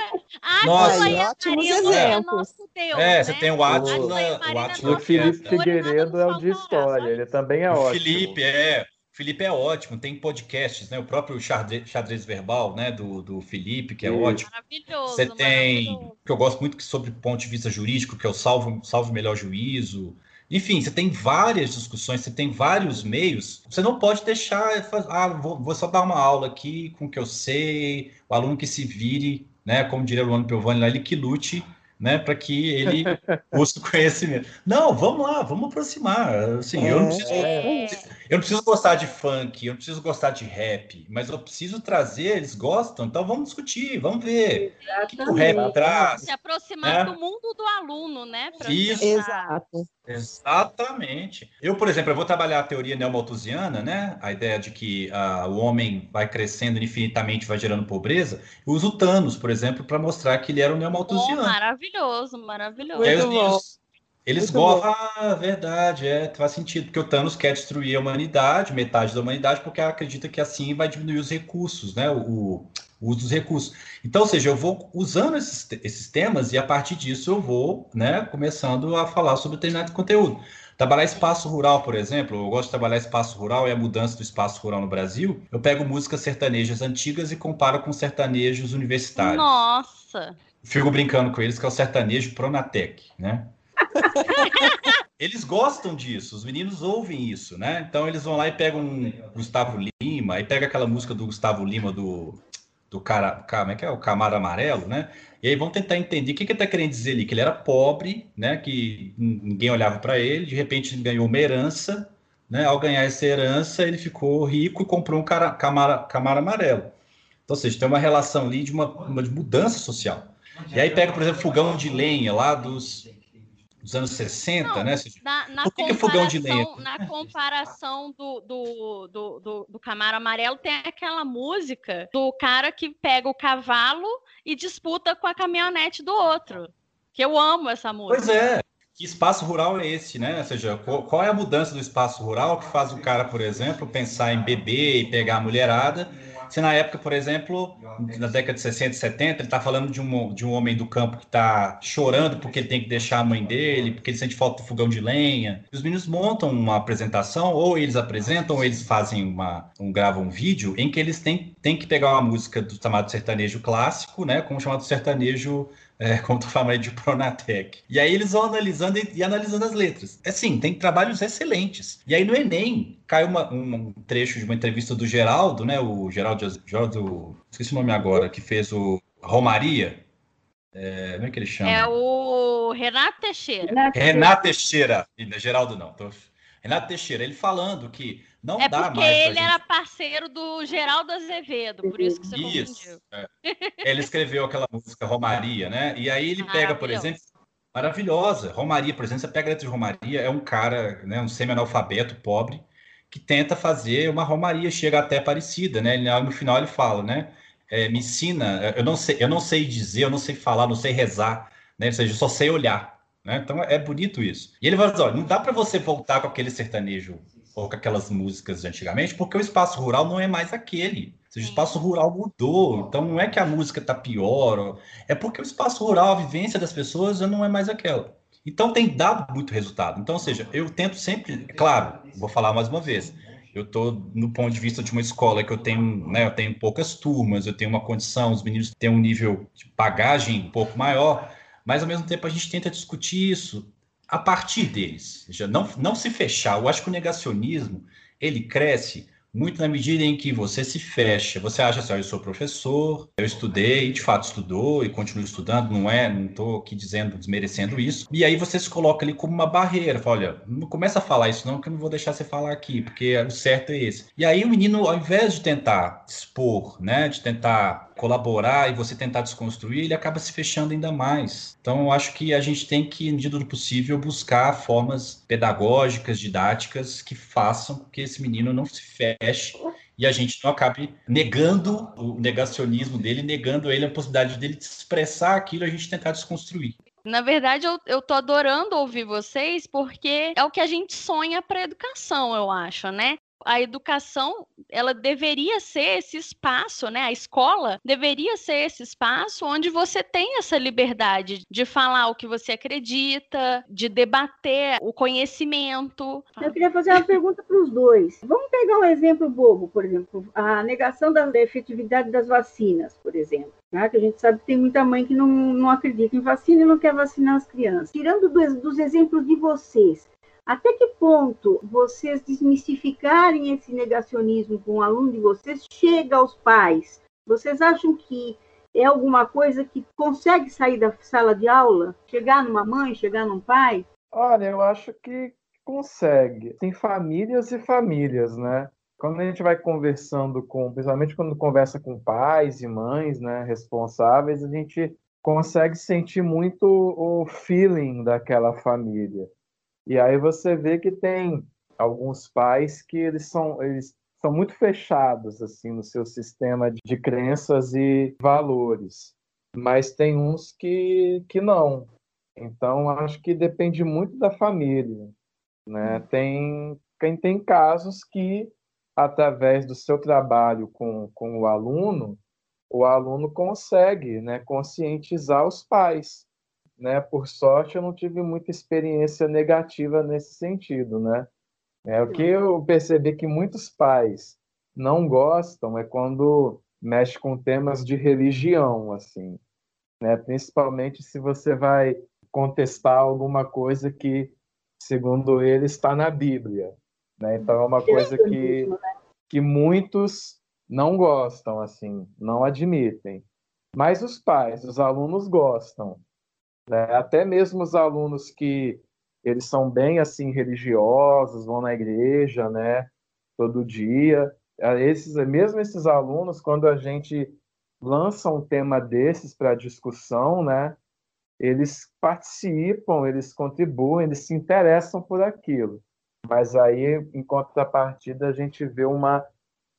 Nossa, Ai, ótimos exemplos. Deus, é, né? você tem o Atila. O, Atila o Felipe Figueiredo é o de história, ele também é o ótimo. Felipe, é. Felipe é ótimo, tem podcasts, né? O próprio xadrez, xadrez verbal, né? Do, do Felipe, que é Isso. ótimo. Maravilhoso. Você tem, que eu gosto muito sobre ponto de vista jurídico, que é o salvo, salvo melhor juízo. Enfim, você tem várias discussões, você tem vários meios. Você não pode deixar, ah, vou, vou só dar uma aula aqui com o que eu sei, o aluno que se vire, né? Como diria o Luano Piovani lá, ele que lute né, para que ele busque conhecimento. Não, vamos lá, vamos aproximar. Assim, é, eu, não preciso, é. Eu não preciso gostar de funk, eu não preciso gostar de rap, mas eu preciso trazer, eles gostam, então vamos discutir, vamos ver o que, o rap traz. Se aproximar né? do mundo do aluno, né? Isso. Exato. Exatamente. Eu, por exemplo, eu vou trabalhar a teoria neomalthusiana, né? A ideia de que uh, o homem vai crescendo infinitamente, vai gerando pobreza. Eu uso Thanos, por exemplo, para mostrar que ele era um neomalthusiano. Oh, maravilhoso, maravilhoso. eles, eles gostam, ah, verdade, é, faz sentido, porque o Thanos quer destruir a humanidade, metade da humanidade, porque acredita que assim vai diminuir os recursos, né? O, o uso dos recursos. Então, ou seja, eu vou usando esses, esses temas e a partir disso eu vou, né, começando a falar sobre determinado conteúdo. Trabalhar espaço rural, por exemplo, eu gosto de trabalhar espaço rural e a mudança do espaço rural no Brasil. Eu pego músicas sertanejas antigas e comparo com sertanejos universitários. Nossa! Fico brincando com eles que é o sertanejo Pronatec, né? Eles gostam disso, os meninos ouvem isso, né? Então eles vão lá e pegam um Gustavo Lima, e pega aquela música do Gustavo Lima do do cara, como é que é? O Camaro Amarelo, né? E aí vão tentar entender o que, que ele está querendo dizer ali, que ele era pobre, né? Que ninguém olhava para ele, de repente ele ganhou uma herança, né? Ao ganhar essa herança, ele ficou rico e comprou um cara, Camaro, Camaro Amarelo. Então, ou seja, tem uma relação ali de uma, uma mudança social. E aí pega, por exemplo, fogão de lenha lá dos dos anos 60, não, né? Na, na Por que, que é fogão de lenha? Na comparação do, do, do, do, do Camaro Amarelo, tem aquela música do cara que pega o cavalo e disputa com a caminhonete do outro. Que eu amo essa música. Pois é. Que espaço rural é esse, né? Ou seja, qual é a mudança do espaço rural que faz o cara, por exemplo, pensar em beber e pegar a mulherada se na época, por exemplo, na década de 60 e 70, ele está falando de um, de um homem do campo que está chorando porque ele tem que deixar a mãe dele, porque ele sente falta do fogão de lenha. Os meninos montam uma apresentação, ou eles apresentam, ou eles fazem uma, um, gravam um vídeo em que eles têm, têm que pegar uma música do chamado sertanejo clássico, né, como chamado sertanejo é, como tu fala de Pronatec. E aí eles vão analisando e, e, analisando as letras. É sim, tem trabalhos excelentes. E aí no Enem cai uma, um trecho de uma entrevista do Geraldo, né? O Geraldo, Geraldo esqueci o nome agora, que fez o Romaria. É, como é que ele chama? É o Renato Teixeira. Renato Teixeira. Geraldo não. Tô... Renato Teixeira, ele falando que não é dá mais. É porque ele gente... era parceiro do Geraldo Azevedo, por isso que você isso, é. Ele escreveu aquela música Romaria, né? E aí ele pega, por exemplo, maravilhosa. Romaria, por exemplo, você pega a letra de Romaria, é um cara, né, um semi-analfabeto, pobre, que tenta fazer uma Romaria, chega até parecida, né? Ele, no final ele fala, né? É, me ensina, eu não sei, eu não sei dizer, eu não sei falar, não sei rezar, né? Ou seja, eu só sei olhar. Né? Então é bonito isso. E ele vai dizer: olha, não dá para você voltar com aquele sertanejo ou com aquelas músicas de antigamente, porque o espaço rural não é mais aquele. o espaço rural mudou. Então não é que a música está pior, é porque o espaço rural, a vivência das pessoas já não é mais aquela. Então tem dado muito resultado. Então, ou seja, eu tento sempre, claro, vou falar mais uma vez, eu estou no ponto de vista de uma escola que eu tenho, né, eu tenho poucas turmas, eu tenho uma condição, os meninos têm um nível de bagagem um pouco maior, mas ao mesmo tempo a gente tenta discutir isso a partir deles. Já não, não se fechar. Eu acho que o negacionismo ele cresce muito na medida em que você se fecha. Você acha assim, eu sou professor, eu estudei, de fato estudou e continuo estudando, não é, não estou aqui dizendo, desmerecendo isso. E aí você se coloca ali como uma barreira, fala, olha, não começa a falar isso não, que eu não vou deixar você falar aqui, porque o certo é esse. E aí o menino, ao invés de tentar expor, né, de tentar colaborar e você tentar desconstruir, ele acaba se fechando ainda mais. Então, eu acho que a gente tem que, na medida do possível, buscar formas pedagógicas, didáticas que façam com que esse menino não se feche e a gente não acabe negando o negacionismo dele, negando ele a possibilidade dele de expressar aquilo a gente tentar desconstruir. Na verdade, eu, eu tô adorando ouvir vocês porque é o que a gente sonha para educação, eu acho, né? A educação ela deveria ser esse espaço, né? A escola deveria ser esse espaço onde você tem essa liberdade de falar o que você acredita, de debater o conhecimento. Eu queria fazer uma pergunta para os dois. Vamos pegar um exemplo bobo, por exemplo, a negação da efetividade das vacinas, por exemplo. Né? Que a gente sabe que tem muita mãe que não, não acredita em vacina e não quer vacinar as crianças. Tirando dos, dos exemplos de vocês, até que ponto vocês desmistificarem esse negacionismo com o aluno de vocês chega aos pais? Vocês acham que é alguma coisa que consegue sair da sala de aula? Chegar numa mãe, chegar num pai? Olha, eu acho que consegue. Tem famílias e famílias, né? Quando a gente vai conversando com, principalmente quando conversa com pais e mães, né, responsáveis, a gente consegue sentir muito o feeling daquela família. E aí você vê que tem alguns pais que eles são, eles são muito fechados assim no seu sistema de crenças e valores, mas tem uns que, que não. Então acho que depende muito da família, né? Tem quem tem casos que através do seu trabalho com, com o aluno, o aluno consegue, né, conscientizar os pais né? Por sorte, eu não tive muita experiência negativa nesse sentido, né? É, o que eu percebi que muitos pais não gostam é quando mexe com temas de religião, assim, né? Principalmente se você vai contestar alguma coisa que, segundo ele, está na Bíblia, né? Então é uma coisa que né? que muitos não gostam, assim, não admitem. Mas os pais, os alunos gostam, né? Até mesmo os alunos que eles são bem assim religiosos, vão na igreja, né, todo dia. Esses, mesmo esses alunos, quando a gente lança um tema desses para discussão, né, eles participam, eles contribuem, eles se interessam por aquilo. Mas aí, em contrapartida, a gente vê uma,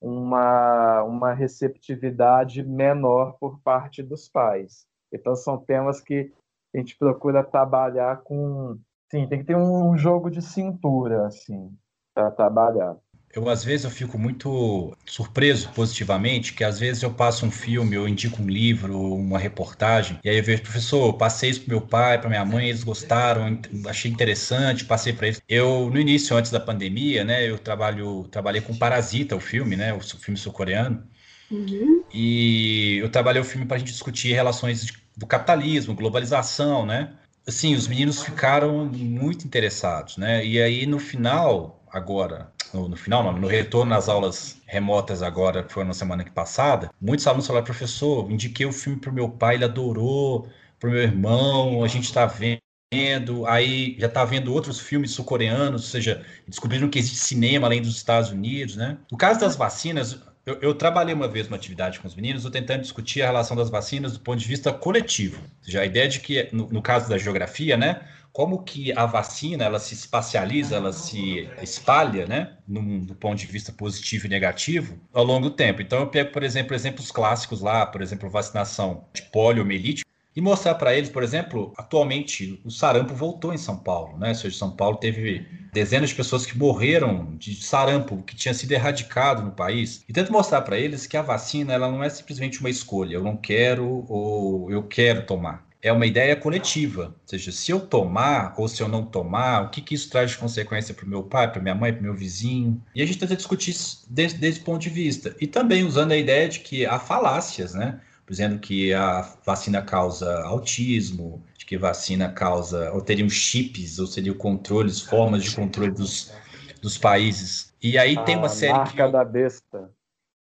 uma, uma receptividade menor por parte dos pais. Então, são temas que a gente procura trabalhar com. Sim, tem que ter um jogo de cintura, assim, para trabalhar. Eu, às vezes, eu fico muito surpreso positivamente, que às vezes eu passo um filme, eu indico um livro, uma reportagem, e aí eu vejo, professor, passei isso pro meu pai, para minha mãe, eles gostaram, achei interessante, passei para eles. Eu, no início, antes da pandemia, né, eu trabalho, trabalhei com Parasita, o filme, né, o filme sul-coreano, uhum. e eu trabalhei o filme para a gente discutir relações de do capitalismo, globalização, né? Assim, os meninos ficaram muito interessados, né? E aí no final, agora, no, no final, não, no retorno às aulas remotas agora, que foi na semana que passada, muitos alunos falaram, professor, indiquei o filme para o meu pai, ele adorou, para o meu irmão, a gente está vendo, aí já está vendo outros filmes sul-coreanos, ou seja, descobriram que existe cinema além dos Estados Unidos, né? No caso das vacinas, eu, eu, trabalhei uma vez uma atividade com os meninos, tentando discutir a relação das vacinas do ponto de vista coletivo. Seja, a ideia de que, no, no caso da geografia, né, como que a vacina ela se espacializa, ela se espalha, né, do ponto de vista positivo e negativo, ao longo do tempo. Então, eu pego, por exemplo, exemplos clássicos lá, por exemplo, vacinação de poliomielite, e mostrar para eles, por exemplo, atualmente o sarampo voltou em São Paulo, né? Ou seja, São Paulo teve dezenas de pessoas que morreram de sarampo, que tinha sido erradicado no país. E tento mostrar para eles que a vacina ela não é simplesmente uma escolha, eu não quero ou eu quero tomar. É uma ideia coletiva, ou seja, se eu tomar ou se eu não tomar, o que, que isso traz de consequência para o meu pai, para minha mãe, para o meu vizinho. E a gente tenta discutir isso desde, desde esse ponto de vista. E também usando a ideia de que há falácias, né? Dizendo que a vacina causa autismo, de que vacina causa, ou teriam chips, ou seriam controles, formas de controle dos, dos países. E aí tem uma série marca que. Da besta.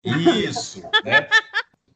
Isso, né?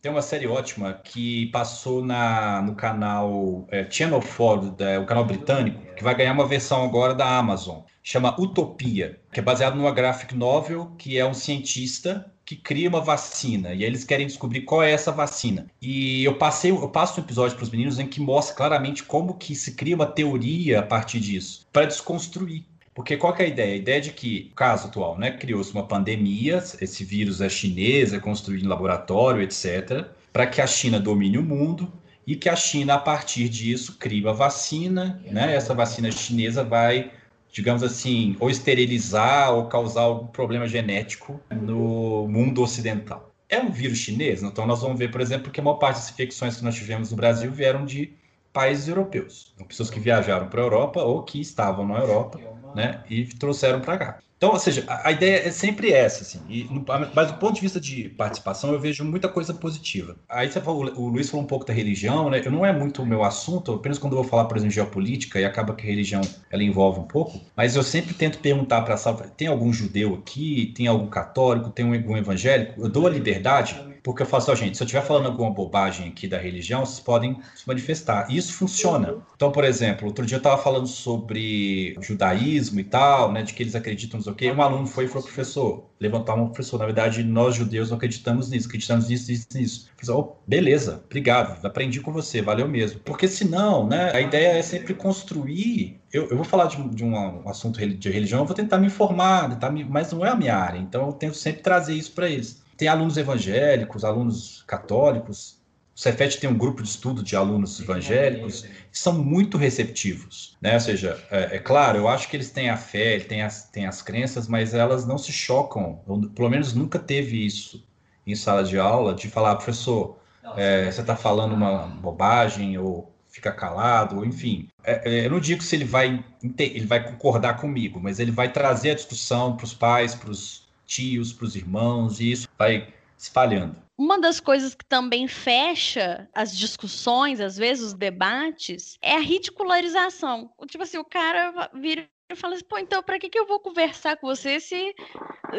Tem uma série ótima que passou na, no canal é, Channel 4, da, o canal britânico, que vai ganhar uma versão agora da Amazon. Chama Utopia, que é baseado numa graphic novel que é um cientista que cria uma vacina e aí eles querem descobrir qual é essa vacina. E eu passei, eu passo um episódio para os meninos em que mostra claramente como que se cria uma teoria a partir disso, para desconstruir. Porque qual é a ideia? A ideia de que, caso atual, né, criou-se uma pandemia, esse vírus é chinês, é construído em laboratório, etc., para que a China domine o mundo e que a China, a partir disso, crie uma vacina, né? Essa vacina chinesa vai, digamos assim, ou esterilizar ou causar algum problema genético no mundo ocidental. É um vírus chinês, então nós vamos ver, por exemplo, que a maior parte das infecções que nós tivemos no Brasil vieram de países europeus, pessoas que viajaram para a Europa ou que estavam na Europa né? E trouxeram para cá. Então, ou seja, a, a, ideia é sempre essa, assim. E, mas do ponto de vista de participação, eu vejo muita coisa positiva. Aí você falou, o Luiz falou um pouco da religião, né? Eu não é muito o meu assunto, apenas quando eu vou falar, por exemplo, geopolítica, e acaba que a religião ela envolve um pouco, mas eu sempre tento perguntar para a sala, tem algum judeu aqui? Tem algum católico? Tem algum evangélico? Eu dou a liberdade porque eu falo assim, gente, se eu estiver falando alguma bobagem aqui da religião, vocês podem se manifestar. E isso funciona. Então, por exemplo, outro dia eu estava falando sobre judaísmo e tal, né, de que eles acreditam no que. Um aluno foi e falou, professor, levantar um professor, na verdade, nós judeus não acreditamos nisso, acreditamos nisso, nisso, nisso. Falei, oh, beleza, obrigado, aprendi com você, valeu mesmo. Porque senão, né, a ideia é sempre construir eu, eu, vou falar de, de um, um, assunto de religião, eu vou tentar me informar, tentar me, mas não é a minha área, então eu tento sempre trazer isso para eles tem alunos evangélicos, alunos católicos. O Cefet tem um grupo de estudo de alunos evangélicos que são muito receptivos, né? Ou seja, é, é, claro, eu acho que eles têm a fé, têm as, têm as crenças, mas elas não se chocam. Eu, pelo menos nunca teve isso em sala de aula de falar, professor, é, você está falando uma bobagem ou fica calado, ou enfim. É, é, eu não digo se ele vai ele vai concordar comigo, mas ele vai trazer a discussão para os pais, para os tios, para os irmãos, e isso vai espalhando. Uma das coisas que também fecha as discussões, às vezes os debates, é a ridicularização. Tipo assim, o cara vira e fala assim, pô, então para que, que eu vou conversar com você se,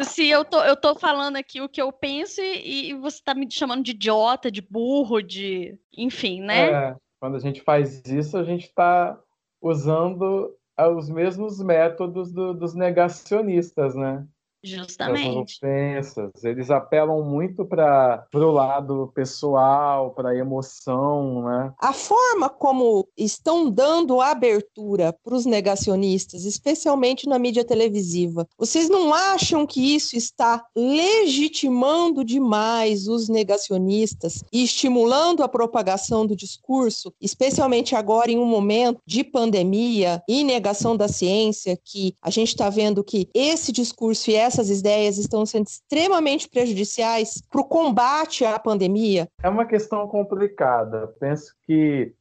se eu, tô, eu tô falando aqui o que eu penso e, e você está me chamando de idiota, de burro, de. Enfim, né? É, quando a gente faz isso, a gente está usando os mesmos métodos do, dos negacionistas, né? Justamente. Ofensas. Eles apelam muito para o lado pessoal, para a emoção, né? A forma como estão dando abertura para os negacionistas, especialmente na mídia televisiva, vocês não acham que isso está legitimando demais os negacionistas e estimulando a propagação do discurso, especialmente agora em um momento de pandemia e negação da ciência, que a gente está vendo que esse discurso e essa essas ideias estão sendo extremamente prejudiciais para o combate à pandemia? É uma questão complicada. Penso que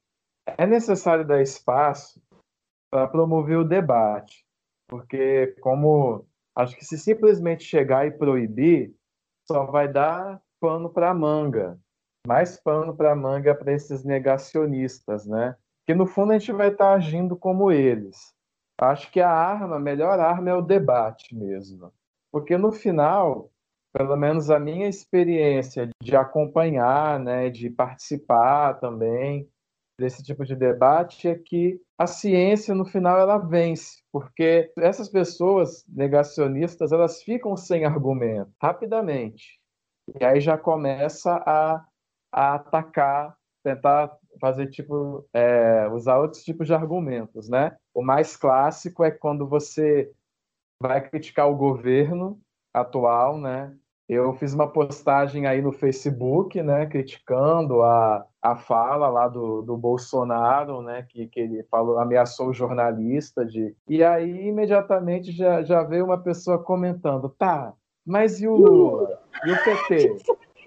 é necessário dar espaço para promover o debate, porque como acho que se simplesmente chegar e proibir, só vai dar pano para manga, mais pano para manga para esses negacionistas, né? Que no fundo a gente vai estar agindo como eles. Acho que a arma, a melhor arma é o debate mesmo. Porque no final, pelo menos a minha experiência de acompanhar, né, de participar também desse tipo de debate é que a ciência no final ela vence, porque essas pessoas negacionistas elas ficam sem argumento rapidamente e aí já começa a, a atacar, tentar fazer tipo é, usar outros tipos de argumentos, né? O mais clássico é quando você vai criticar o governo atual, né? Eu fiz uma postagem aí no Facebook, né, criticando a, a fala lá do, do Bolsonaro, né, que, que ele falou, ameaçou o jornalista de. E aí imediatamente já, já veio uma pessoa comentando, tá, mas e o Lula? E o PT?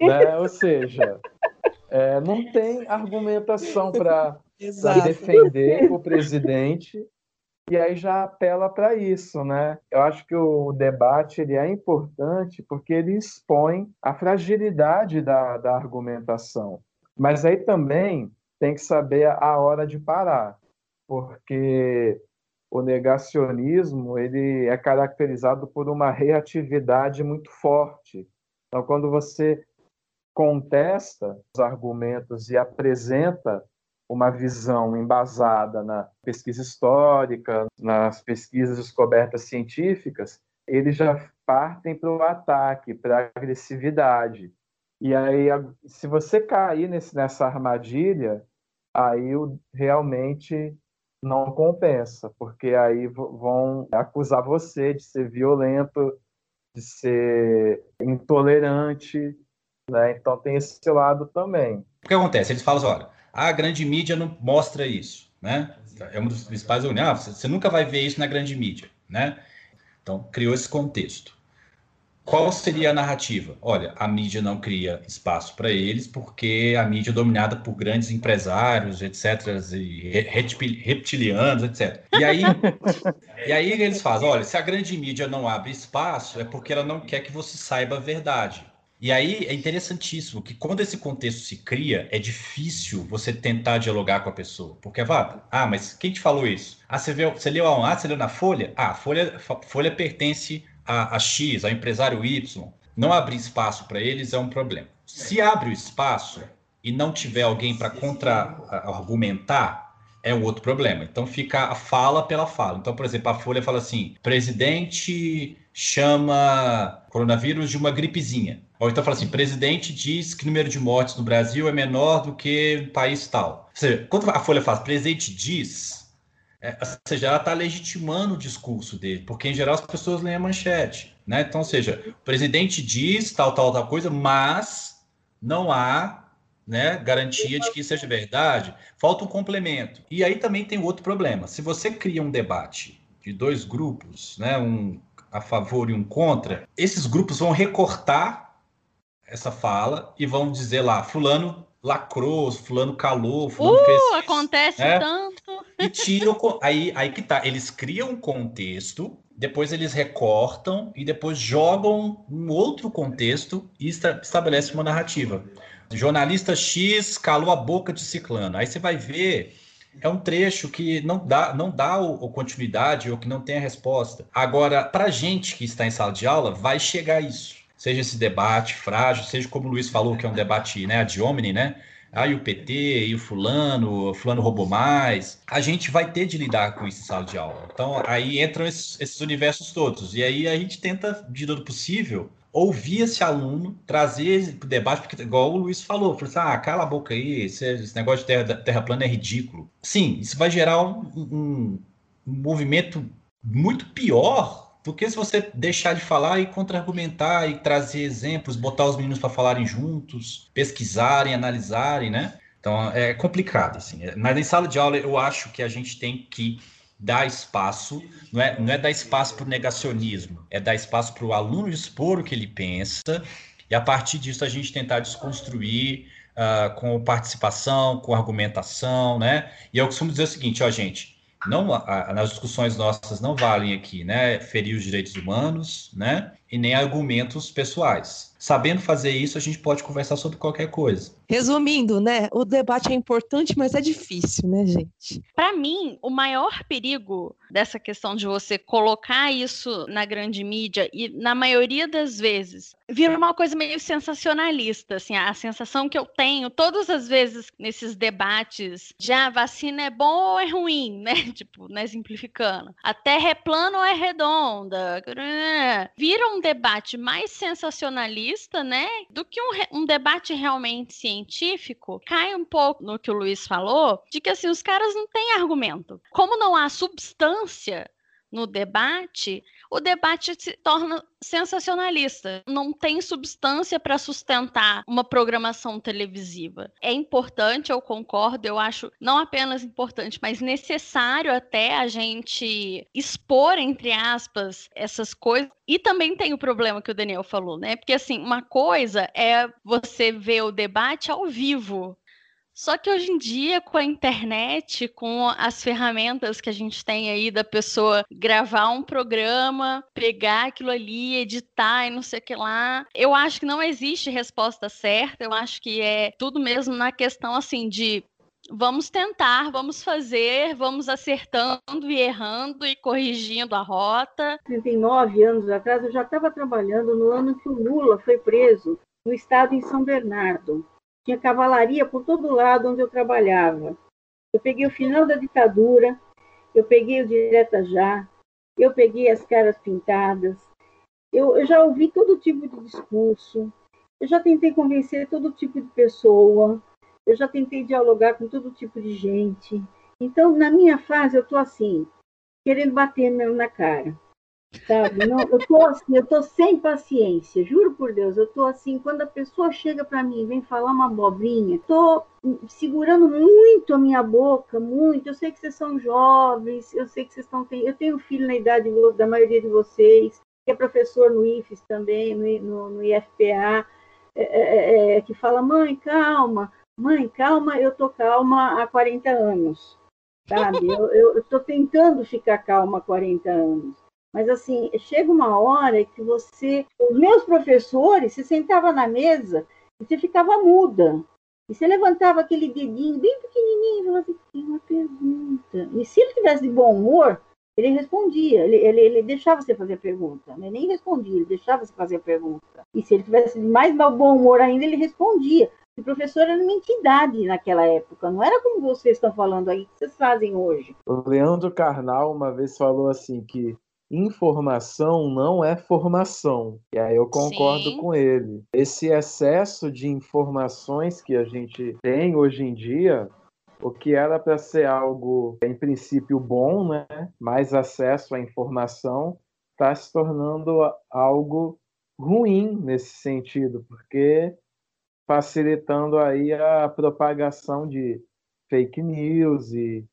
né? Ou seja, é, não tem argumentação para defender o presidente e aí já apela para isso, né? Eu acho que o debate ele é importante porque ele expõe a fragilidade da, da argumentação. Mas aí também tem que saber a hora de parar, porque o negacionismo ele é caracterizado por uma reatividade muito forte. Então, quando você contesta os argumentos e apresenta uma visão embasada na pesquisa histórica, nas pesquisas descobertas científicas, eles já partem para o ataque, para a agressividade. E aí, se você cair nesse, nessa armadilha, aí realmente não compensa, porque aí vão acusar você de ser violento, de ser intolerante, né? Então tem esse lado também. O que acontece? Eles falam assim, olha, a grande mídia não mostra isso, né? É um dos principais ah, você nunca vai ver isso na grande mídia, né? Então, criou esse contexto. Qual seria a narrativa? Olha, a mídia não cria espaço para eles porque a mídia é dominada por grandes empresários, etc., e reptilianos, etc. E aí, e aí eles fazem, olha, se a grande mídia não abre espaço, é porque ela não quer que você saiba a verdade. E aí é interessantíssimo que quando esse contexto se cria, é difícil você tentar dialogar com a pessoa. Porque, Vata, ah, mas quem te falou isso? Ah, você, viu, você leu aonde? Ah, você leu na Folha? Ah, a Folha, Folha pertence a, a X, ao empresário Y. Não abrir espaço para eles é um problema. Se abre o espaço e não tiver alguém para contra-argumentar, é um outro problema. Então fica a fala pela fala. Então, por exemplo, a Folha fala assim: presidente chama coronavírus de uma gripezinha. Ou então fala assim: presidente diz que o número de mortes no Brasil é menor do que país tal. Ou seja, quando a Folha faz presidente diz, é, ou seja, ela está legitimando o discurso dele, porque em geral as pessoas leem a manchete. Né? Então, ou seja, o presidente diz tal, tal, tal coisa, mas não há né, garantia de que isso seja verdade. Falta um complemento. E aí também tem outro problema. Se você cria um debate de dois grupos, né, um a favor e um contra, esses grupos vão recortar essa fala e vão dizer lá, fulano lacrou, fulano calou, fulano uh, fez isso, acontece né? tanto. E tiram, aí, aí que tá, eles criam um contexto, depois eles recortam e depois jogam um outro contexto e estabelecem uma narrativa. Jornalista X calou a boca de ciclano. Aí você vai ver é um trecho que não dá, não dá o, o continuidade ou que não tem a resposta. Agora, para gente que está em sala de aula, vai chegar isso seja esse debate frágil, seja como o Luiz falou, que é um debate né, ad hominem, né? E o PT, e o fulano, o fulano roubou mais. A gente vai ter de lidar com isso em sala de aula. Então, aí entram esses, esses universos todos. E aí a gente tenta, de todo possível, ouvir esse aluno, trazer o debate, porque igual o Luiz falou, falou assim, ah, cala a boca aí, esse, esse negócio de terra, terra plana é ridículo. Sim, isso vai gerar um, um, um movimento muito pior porque se você deixar de falar e contra-argumentar e trazer exemplos, botar os meninos para falarem juntos, pesquisarem, analisarem, né? Então é complicado, assim. Mas em sala de aula eu acho que a gente tem que dar espaço, não é, não é dar espaço para o negacionismo, é dar espaço para o aluno expor o que ele pensa e a partir disso a gente tentar desconstruir uh, com participação, com argumentação, né? E eu costumo dizer o seguinte, ó, gente, não nas discussões nossas não valem aqui, né, ferir os direitos humanos, né, e nem argumentos pessoais. Sabendo fazer isso, a gente pode conversar sobre qualquer coisa. Resumindo, né, o debate é importante, mas é difícil, né, gente? Para mim, o maior perigo dessa questão de você colocar isso na grande mídia e na maioria das vezes vira uma coisa meio sensacionalista, assim, a sensação que eu tenho todas as vezes nesses debates de ah, vacina é bom ou é ruim, né? Tipo, né, simplificando. A terra é plana ou é redonda? Vira um debate mais sensacionalista, né, do que um, um debate realmente científico. Cai um pouco no que o Luiz falou, de que assim, os caras não têm argumento. Como não há substância no debate, o debate se torna sensacionalista. Não tem substância para sustentar uma programação televisiva. É importante, eu concordo, eu acho não apenas importante, mas necessário até a gente expor, entre aspas, essas coisas. E também tem o problema que o Daniel falou, né? Porque assim, uma coisa é você ver o debate ao vivo só que hoje em dia, com a internet, com as ferramentas que a gente tem aí da pessoa gravar um programa, pegar aquilo ali, editar e não sei o que lá, eu acho que não existe resposta certa. Eu acho que é tudo mesmo na questão assim de vamos tentar, vamos fazer, vamos acertando e errando e corrigindo a rota. 39 anos atrás, eu já estava trabalhando no ano que o Lula foi preso, no estado em São Bernardo. Tinha cavalaria por todo lado onde eu trabalhava. Eu peguei o final da ditadura, eu peguei o Direta Já, eu peguei as caras pintadas, eu, eu já ouvi todo tipo de discurso, eu já tentei convencer todo tipo de pessoa, eu já tentei dialogar com todo tipo de gente. Então, na minha fase, eu estou assim, querendo bater na cara. Sabe? Não, eu estou assim, eu tô sem paciência, juro por Deus, eu estou assim, quando a pessoa chega para mim e vem falar uma abobrinha, estou segurando muito a minha boca, muito. Eu sei que vocês são jovens, eu sei que vocês estão. Eu tenho filho na idade da maioria de vocês, que é professor no IFES também, no, no, IFPA, é, é, é, que fala, mãe, calma, mãe, calma, eu tô calma há 40 anos, sabe? Eu estou tentando ficar calma há 40 anos. Mas, assim, chega uma hora que você... Os meus professores, se sentava na mesa e você ficava muda. E você levantava aquele dedinho bem pequenininho e falava assim, tem uma pergunta. E se ele tivesse de bom humor, ele respondia, ele, ele, ele deixava você fazer a pergunta, né? nem respondia, ele deixava você fazer a pergunta. E se ele tivesse mais bom humor ainda, ele respondia. O professor era uma entidade naquela época, não era como vocês estão falando aí, que vocês fazem hoje. O Leandro Carnal uma vez falou assim que informação não é formação. E aí eu concordo Sim. com ele. Esse excesso de informações que a gente tem hoje em dia, o que era para ser algo, em princípio, bom, né? mais acesso à informação, está se tornando algo ruim nesse sentido, porque facilitando aí a propagação de fake news e,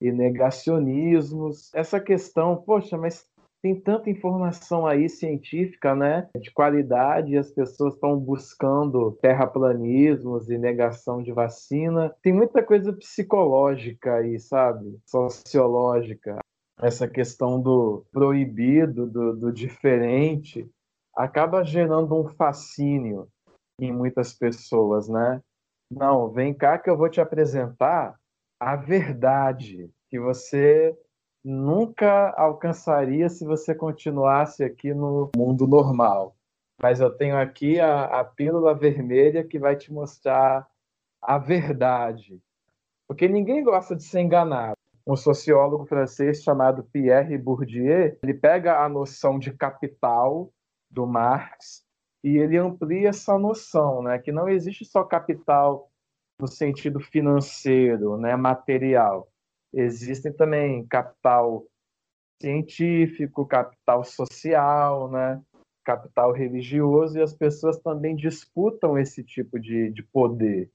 e negacionismos. Essa questão, poxa, mas tem tanta informação aí científica, né, de qualidade, e as pessoas estão buscando terraplanismos e negação de vacina. Tem muita coisa psicológica aí, sabe? Sociológica. Essa questão do proibido, do, do diferente, acaba gerando um fascínio em muitas pessoas, né? Não, vem cá que eu vou te apresentar a verdade que você nunca alcançaria se você continuasse aqui no mundo normal. Mas eu tenho aqui a, a pílula vermelha que vai te mostrar a verdade. Porque ninguém gosta de ser enganado. Um sociólogo francês chamado Pierre Bourdieu, ele pega a noção de capital do Marx e ele amplia essa noção, né, que não existe só capital no sentido financeiro, né, material. Existem também capital científico, capital social, né, capital religioso, e as pessoas também disputam esse tipo de, de poder.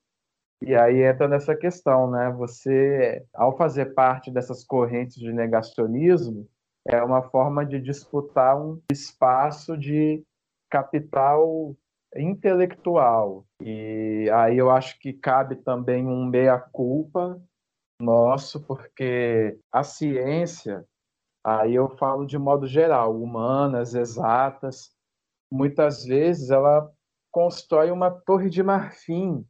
E aí entra nessa questão, né? Você, ao fazer parte dessas correntes de negacionismo, é uma forma de disputar um espaço de capital intelectual. E aí eu acho que cabe também um meia-culpa nosso, porque a ciência, aí eu falo de modo geral, humanas, exatas, muitas vezes ela constrói uma torre de marfim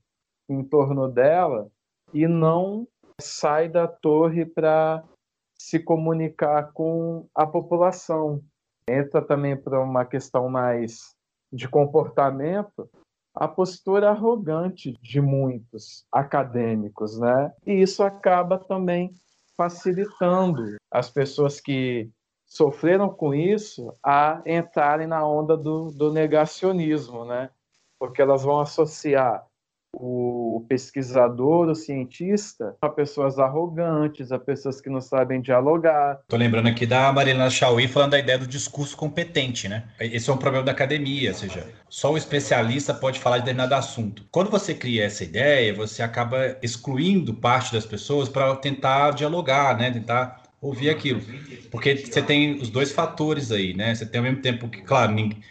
em torno dela e não sai da torre para se comunicar com a população. Entra também para uma questão mais de comportamento, a postura arrogante de muitos acadêmicos, né? E isso acaba também facilitando as pessoas que sofreram com isso a entrarem na onda do, do negacionismo, né? Porque elas vão associar o pesquisador, o cientista, a pessoas arrogantes, a pessoas que não sabem dialogar. Tô lembrando aqui da Marilena Chauí falando da ideia do discurso competente, né? Esse é um problema da academia, ou seja, só o especialista pode falar de determinado assunto. Quando você cria essa ideia, você acaba excluindo parte das pessoas para tentar dialogar, né? Tentar ouvir aquilo. Porque você tem os dois fatores aí, né? Você tem ao mesmo tempo que, claro, ninguém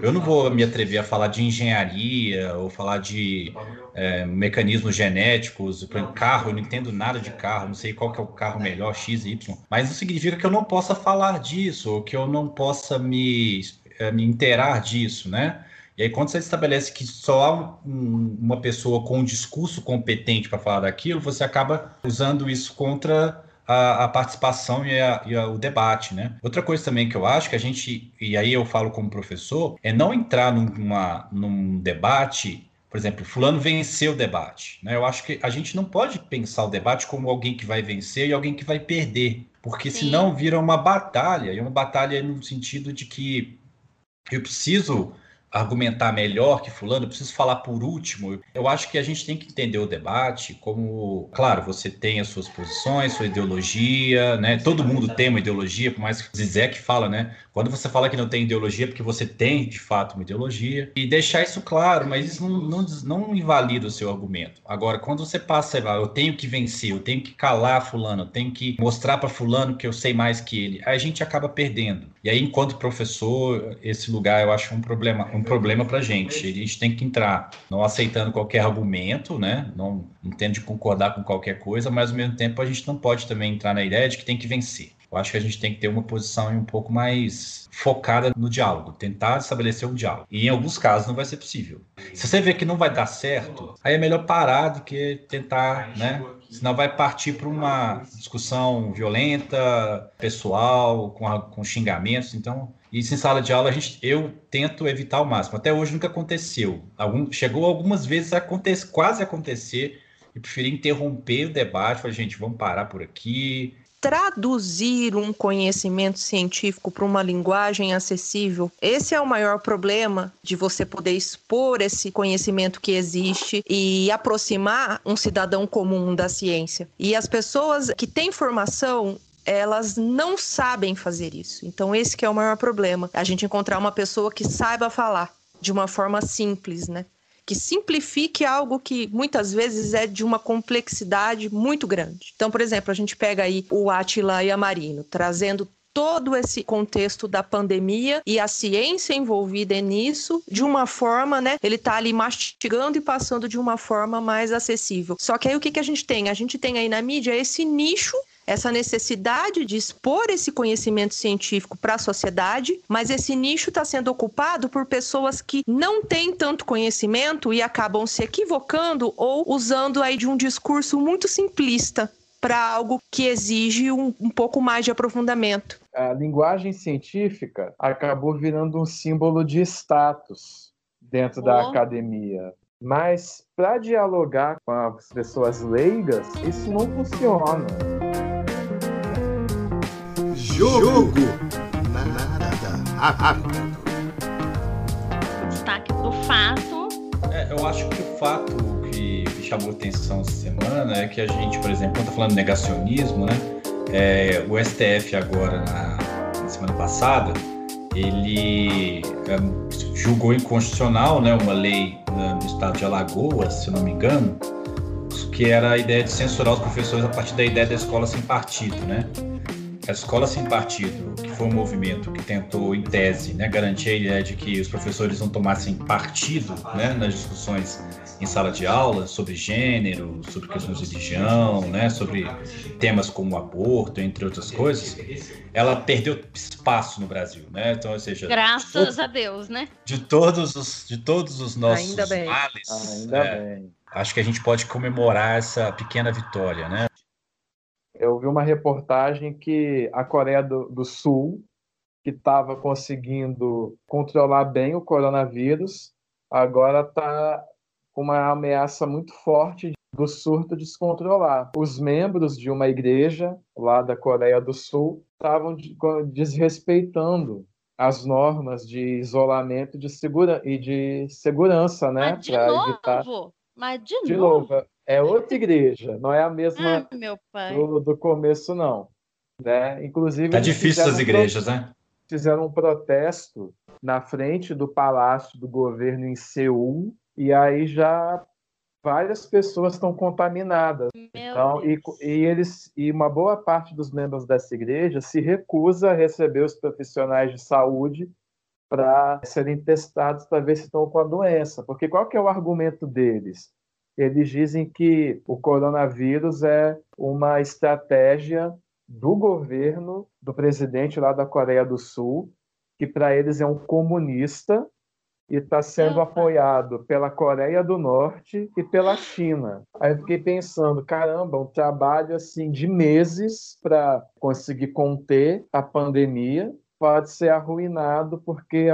eu não vou me atrever a falar de engenharia ou falar de é, mecanismos genéticos, carro, eu não entendo nada de carro, não sei qual que é o carro melhor, X, Y, mas não significa que eu não possa falar disso, ou que eu não possa me, é, me inteirar disso, né? E aí, quando você estabelece que só há um, uma pessoa com um discurso competente para falar daquilo, você acaba usando isso contra a, a participação e, a, e a, o debate, né? Outra coisa também que eu acho que a gente, e aí eu falo como professor, é não entrar numa, num debate por exemplo, fulano venceu o debate. Né? Eu acho que a gente não pode pensar o debate como alguém que vai vencer e alguém que vai perder, porque Sim. senão vira uma batalha, e uma batalha no sentido de que eu preciso argumentar melhor que fulano, eu preciso falar por último. Eu acho que a gente tem que entender o debate como, claro, você tem as suas posições, sua ideologia, né? Todo mundo tem uma ideologia, por mais que Zizek fala, né? Quando você fala que não tem ideologia, é porque você tem, de fato, uma ideologia. E deixar isso claro, mas isso não, não, não invalida o seu argumento. Agora, quando você passa, eu tenho que vencer, eu tenho que calar fulano, eu tenho que mostrar para fulano que eu sei mais que ele, aí a gente acaba perdendo. E aí, enquanto professor, esse lugar eu acho um problema, um problema para a gente. A gente tem que entrar não aceitando qualquer argumento, né? Não, não tendo de concordar com qualquer coisa, mas ao mesmo tempo a gente não pode também entrar na ideia de que tem que vencer. Eu acho que a gente tem que ter uma posição um pouco mais focada no diálogo, tentar estabelecer um diálogo. E em alguns casos não vai ser possível. Se você vê que não vai dar certo, aí é melhor parar do que tentar, né? Senão vai partir para uma discussão violenta, pessoal, com, com xingamentos. Então, isso em sala de aula a gente, eu tento evitar ao máximo. Até hoje nunca aconteceu. Algum, chegou algumas vezes a acontecer, quase acontecer, e preferi interromper o debate. Falei, gente, vamos parar por aqui traduzir um conhecimento científico para uma linguagem acessível. Esse é o maior problema de você poder expor esse conhecimento que existe e aproximar um cidadão comum da ciência. E as pessoas que têm formação elas não sabem fazer isso. Então esse é o maior problema, a gente encontrar uma pessoa que saiba falar de uma forma simples, né? Que simplifique algo que muitas vezes é de uma complexidade muito grande. Então, por exemplo, a gente pega aí o Atila Yamarino, trazendo todo esse contexto da pandemia e a ciência envolvida nisso de uma forma, né? Ele tá ali mastigando e passando de uma forma mais acessível. Só que aí o que, que a gente tem? A gente tem aí na mídia esse nicho essa necessidade de expor esse conhecimento científico para a sociedade, mas esse nicho está sendo ocupado por pessoas que não têm tanto conhecimento e acabam se equivocando ou usando aí de um discurso muito simplista para algo que exige um, um, pouco mais de aprofundamento. A linguagem científica acabou virando um símbolo de status dentro oh. da academia. Mas para dialogar com as pessoas leigas, isso não funciona. Jogo, Nada rápido. Destaque do fato. É, eu acho que o fato chamou atenção essa semana é que a gente, por exemplo, quando tá falando negacionismo, né? É, o STF agora, na, na semana passada, ele é, julgou inconstitucional né, uma lei no estado de Alagoas, se não me engano, que era a ideia de censurar os professores a partir da ideia da escola sem partido, né? A Escola Sem Partido, que foi um movimento que tentou, em tese, né, garantir a ideia de que os professores não tomassem partido né, nas discussões em sala de aula sobre gênero, sobre questões de religião, né, sobre temas como aborto, entre outras coisas, ela perdeu espaço no Brasil, né? Então, ou seja, graças todos, a Deus, né? De todos os de todos os nossos Ainda bem. males, Ainda é, bem. acho que a gente pode comemorar essa pequena vitória, né? Eu vi uma reportagem que a Coreia do, do Sul, que estava conseguindo controlar bem o coronavírus, agora está com uma ameaça muito forte do surto descontrolar. Os membros de uma igreja lá da Coreia do Sul estavam desrespeitando as normas de isolamento de segura e de segurança, né, para evitar. Mas de, de novo. novo. É outra igreja, não é a mesma ah, do, do, começo, não. Né? Inclusive. Tá difícil as igrejas, né? Fizeram um protesto na frente do palácio do governo em Seul, e aí já várias pessoas estão contaminadas. Meu então, e, e, eles e uma boa parte dos membros dessa igreja se recusa a receber os profissionais de saúde para serem testados para ver se estão com a doença. Porque qual que é o argumento deles? Eles dizem que o coronavírus é uma estratégia do governo, do presidente lá da Coreia do Sul, que para eles é um comunista e está sendo apoiado pela Coreia do Norte e pela China. Aí eu fiquei pensando, caramba, um trabalho assim de meses para conseguir conter a pandemia pode ser arruinado porque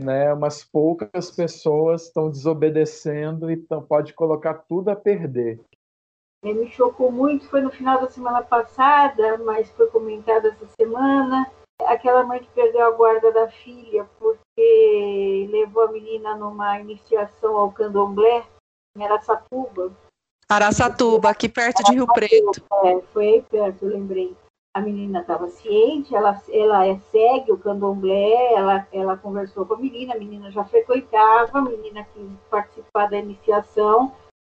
né, umas poucas pessoas estão desobedecendo e então pode colocar tudo a perder. Me chocou muito, foi no final da semana passada, mas foi comentado essa semana, aquela mãe que perdeu a guarda da filha porque levou a menina numa iniciação ao candomblé em Araçatuba. Araçatuba, aqui perto de Rio Preto. É, foi aí perto, eu lembrei. A menina estava ciente, ela, ela é, segue o candomblé, ela, ela conversou com a menina, a menina já frequentava, a menina quis participar da iniciação,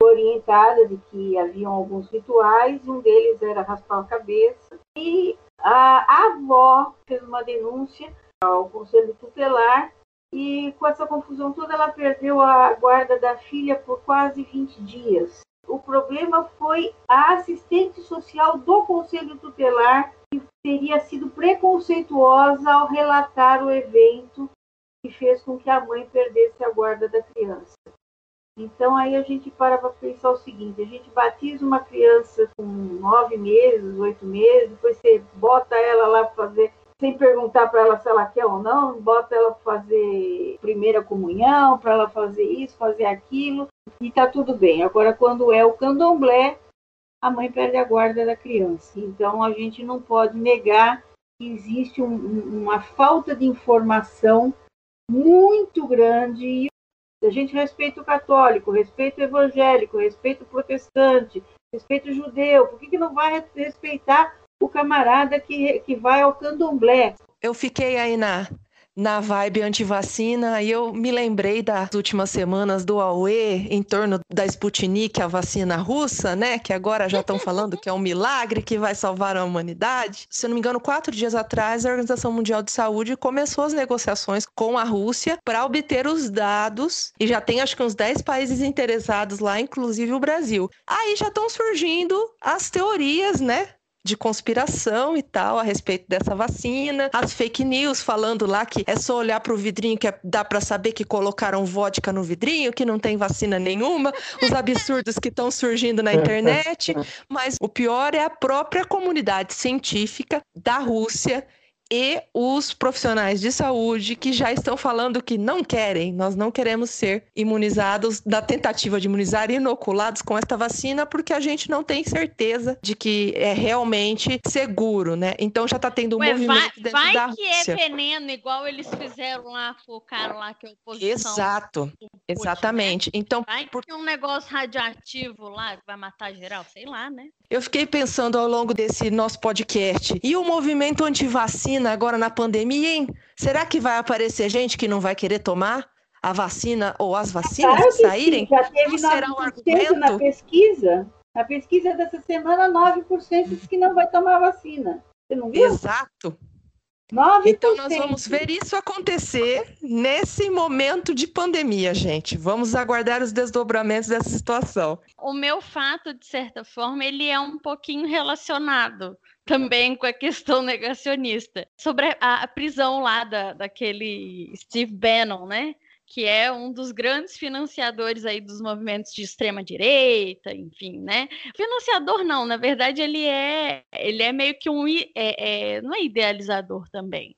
orientada de que haviam alguns rituais, um deles era raspar a cabeça, e a, a avó fez uma denúncia ao conselho tutelar e com essa confusão toda ela perdeu a guarda da filha por quase 20 dias. O problema foi a assistente social do conselho tutelar que teria sido preconceituosa ao relatar o evento que fez com que a mãe perdesse a guarda da criança. Então aí a gente para para pensar o seguinte: a gente batiza uma criança com nove meses, oito meses, depois você bota ela lá para fazer, sem perguntar para ela se ela quer ou não, bota ela fazer primeira comunhão, para ela fazer isso, fazer aquilo, e tá tudo bem. Agora, quando é o candomblé, a mãe perde a guarda da criança. Então a gente não pode negar que existe um, uma falta de informação muito grande a gente respeita o católico, respeita o evangélico, respeita o protestante, respeita o judeu, por que, que não vai respeitar o camarada que, que vai ao candomblé? Eu fiquei aí na, na vibe antivacina e eu me lembrei das últimas semanas do Aue em torno da Sputnik, a vacina russa, né? Que agora já estão falando que é um milagre que vai salvar a humanidade. Se eu não me engano, quatro dias atrás, a Organização Mundial de Saúde começou as negociações com a Rússia para obter os dados e já tem acho que uns 10 países interessados lá, inclusive o Brasil. Aí já estão surgindo as teorias, né? De conspiração e tal a respeito dessa vacina, as fake news falando lá que é só olhar para o vidrinho que é, dá para saber que colocaram vodka no vidrinho, que não tem vacina nenhuma, os absurdos que estão surgindo na internet, mas o pior é a própria comunidade científica da Rússia e os profissionais de saúde que já estão falando que não querem, nós não queremos ser imunizados da tentativa de imunizar inoculados com esta vacina porque a gente não tem certeza de que é realmente seguro, né? Então já está tendo um Ué, movimento vai, dentro vai da Rússia. Vai que é veneno igual eles fizeram lá cara lá que é oposição. Exato, exatamente. Né? Então vai por... que um negócio radioativo lá que vai matar geral, sei lá, né? Eu fiquei pensando ao longo desse nosso podcast e o movimento antivacina vacina agora na pandemia, hein? Será que vai aparecer gente que não vai querer tomar a vacina ou as vacinas claro que saírem? Sim. Já teve será um argumento? na pesquisa. Na pesquisa dessa semana, 9% diz que não vai tomar a vacina. Você não viu? Exato. 9%. Então nós vamos ver isso acontecer nesse momento de pandemia, gente. Vamos aguardar os desdobramentos dessa situação. O meu fato, de certa forma, ele é um pouquinho relacionado também com a questão negacionista. Sobre a, a prisão lá da, daquele Steve Bannon, né? Que é um dos grandes financiadores aí dos movimentos de extrema direita, enfim, né? Financiador não, na verdade ele é ele é meio que um é, é, não é idealizador também,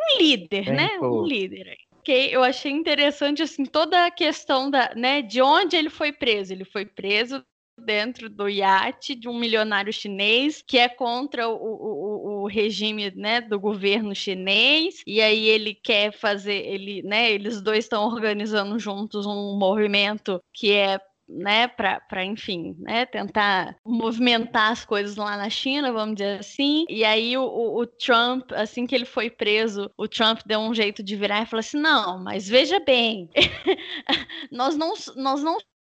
um líder, né? Um líder. Que eu achei interessante assim toda a questão da, né, de onde ele foi preso. Ele foi preso dentro do iate de um milionário chinês que é contra o, o, o, regime né, do governo chinês e aí ele quer fazer ele né eles dois estão organizando juntos um movimento que é né, para, enfim, né, tentar movimentar as coisas lá na China, vamos dizer assim. E aí o, o, Trump, assim que ele foi preso, o Trump deu um jeito de virar e falou assim: não, mas veja bem, nós, não, nós não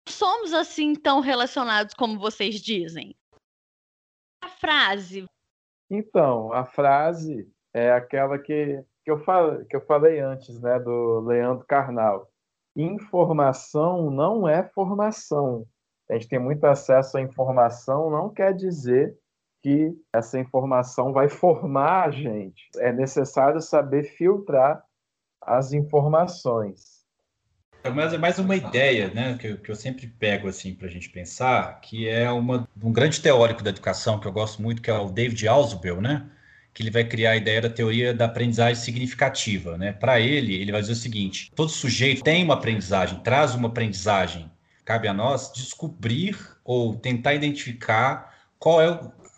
somos assim tão relacionados como vocês dizem. A frase. Então, a frase é aquela que, que, eu, fal, que eu falei antes, né, do Leandro Carnal. Informação não é formação. A gente tem muito acesso à informação, não quer dizer que essa informação vai formar a gente. É necessário saber filtrar as informações. Mas é mais uma ideia, né, que eu, que eu sempre pego assim para a gente pensar, que é uma, um grande teórico da educação que eu gosto muito, que é o David Ausubel, né, que ele vai criar a ideia da teoria da aprendizagem significativa, né. Para ele, ele vai dizer o seguinte: todo sujeito tem uma aprendizagem, traz uma aprendizagem. Cabe a nós descobrir ou tentar identificar qual é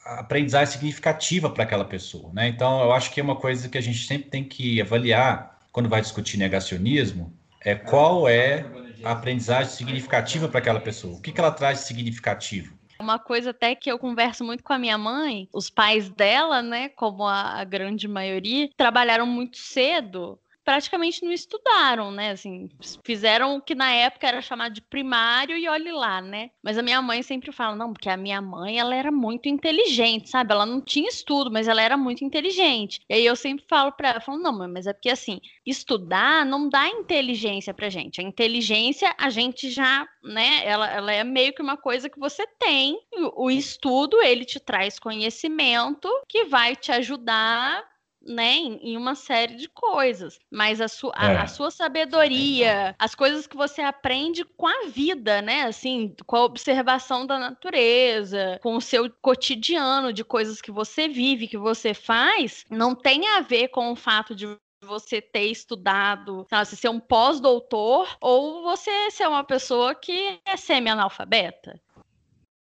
a aprendizagem significativa para aquela pessoa, né. Então, eu acho que é uma coisa que a gente sempre tem que avaliar quando vai discutir negacionismo é qual é a aprendizagem significativa para aquela pessoa. O que, que ela traz de significativo? Uma coisa até que eu converso muito com a minha mãe, os pais dela, né, como a, grande maioria, trabalharam muito cedo praticamente não estudaram, né? Assim, fizeram o que na época era chamado de primário e olhe lá, né? Mas a minha mãe sempre fala, não, porque a minha mãe, ela era muito inteligente, sabe? Ela não tinha estudo, mas ela era muito inteligente. E aí eu sempre falo para ela, falo, não, mas é porque assim, estudar não dá inteligência pra gente. A inteligência, a gente já, né, ela, ela é meio que uma coisa que você tem. O, o estudo, ele te traz conhecimento que vai te ajudar né, em, uma série de coisas. Mas a, su a, é. a, sua sabedoria, as coisas que você aprende com a vida, né? Assim, com a observação da natureza, com o seu cotidiano de coisas que você vive, que você faz, não tem a ver com o fato de você ter estudado, sabe, ser um pós-doutor ou você ser uma pessoa que é semi-analfabeta.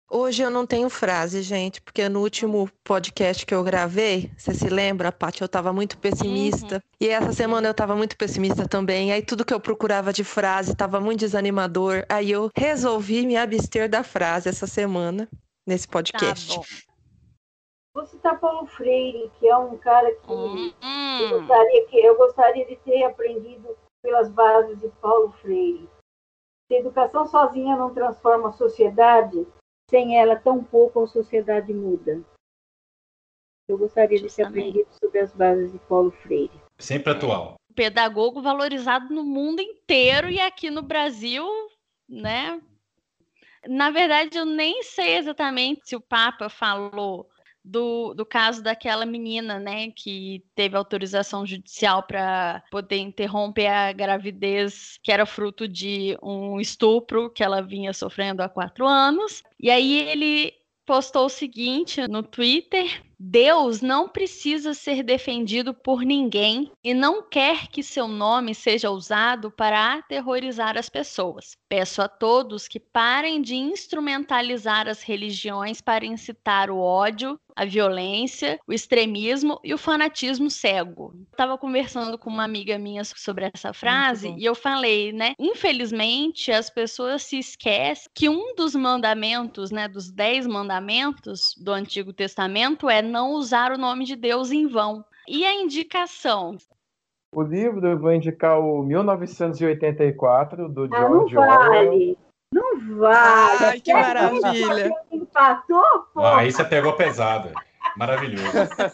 Hoje eu não tenho frase, gente, porque no último podcast que eu gravei, você se lembra, Paty, eu estava muito pessimista. Uhum. E essa semana eu estava muito pessimista também. Aí tudo que eu procurava de frase estava muito desanimador. Aí eu resolvi me abster da frase essa semana, nesse podcast. Tá bom. Vou citar Paulo Freire, que é um cara que, uhum. eu, gostaria, que eu gostaria de ter aprendido pelas bases de Paulo Freire. Se a educação sozinha não transforma a sociedade, sem ela, tão pouco a sociedade muda. Eu gostaria de ter aprendido sobre as bases de Paulo Freire. Sempre atual. Pedagogo valorizado no mundo inteiro e aqui no Brasil, né? Na verdade, eu nem sei exatamente se o Papa falou do, do caso daquela menina, né, que teve autorização judicial para poder interromper a gravidez, que era fruto de um estupro que ela vinha sofrendo há quatro anos. E aí ele postou o seguinte no Twitter: Deus não precisa ser defendido por ninguém e não quer que seu nome seja usado para aterrorizar as pessoas. Peço a todos que parem de instrumentalizar as religiões para incitar o ódio, a violência, o extremismo e o fanatismo cego. Estava conversando com uma amiga minha sobre essa frase e eu falei, né? Infelizmente, as pessoas se esquecem que um dos mandamentos, né, dos dez mandamentos do Antigo Testamento é não usar o nome de Deus em vão. E a indicação? O livro eu vou indicar o 1984 do ah, George não vale. Não vale. Ai, que maravilha. Empatou, pô. Ah, aí você pegou pesado. Maravilhoso.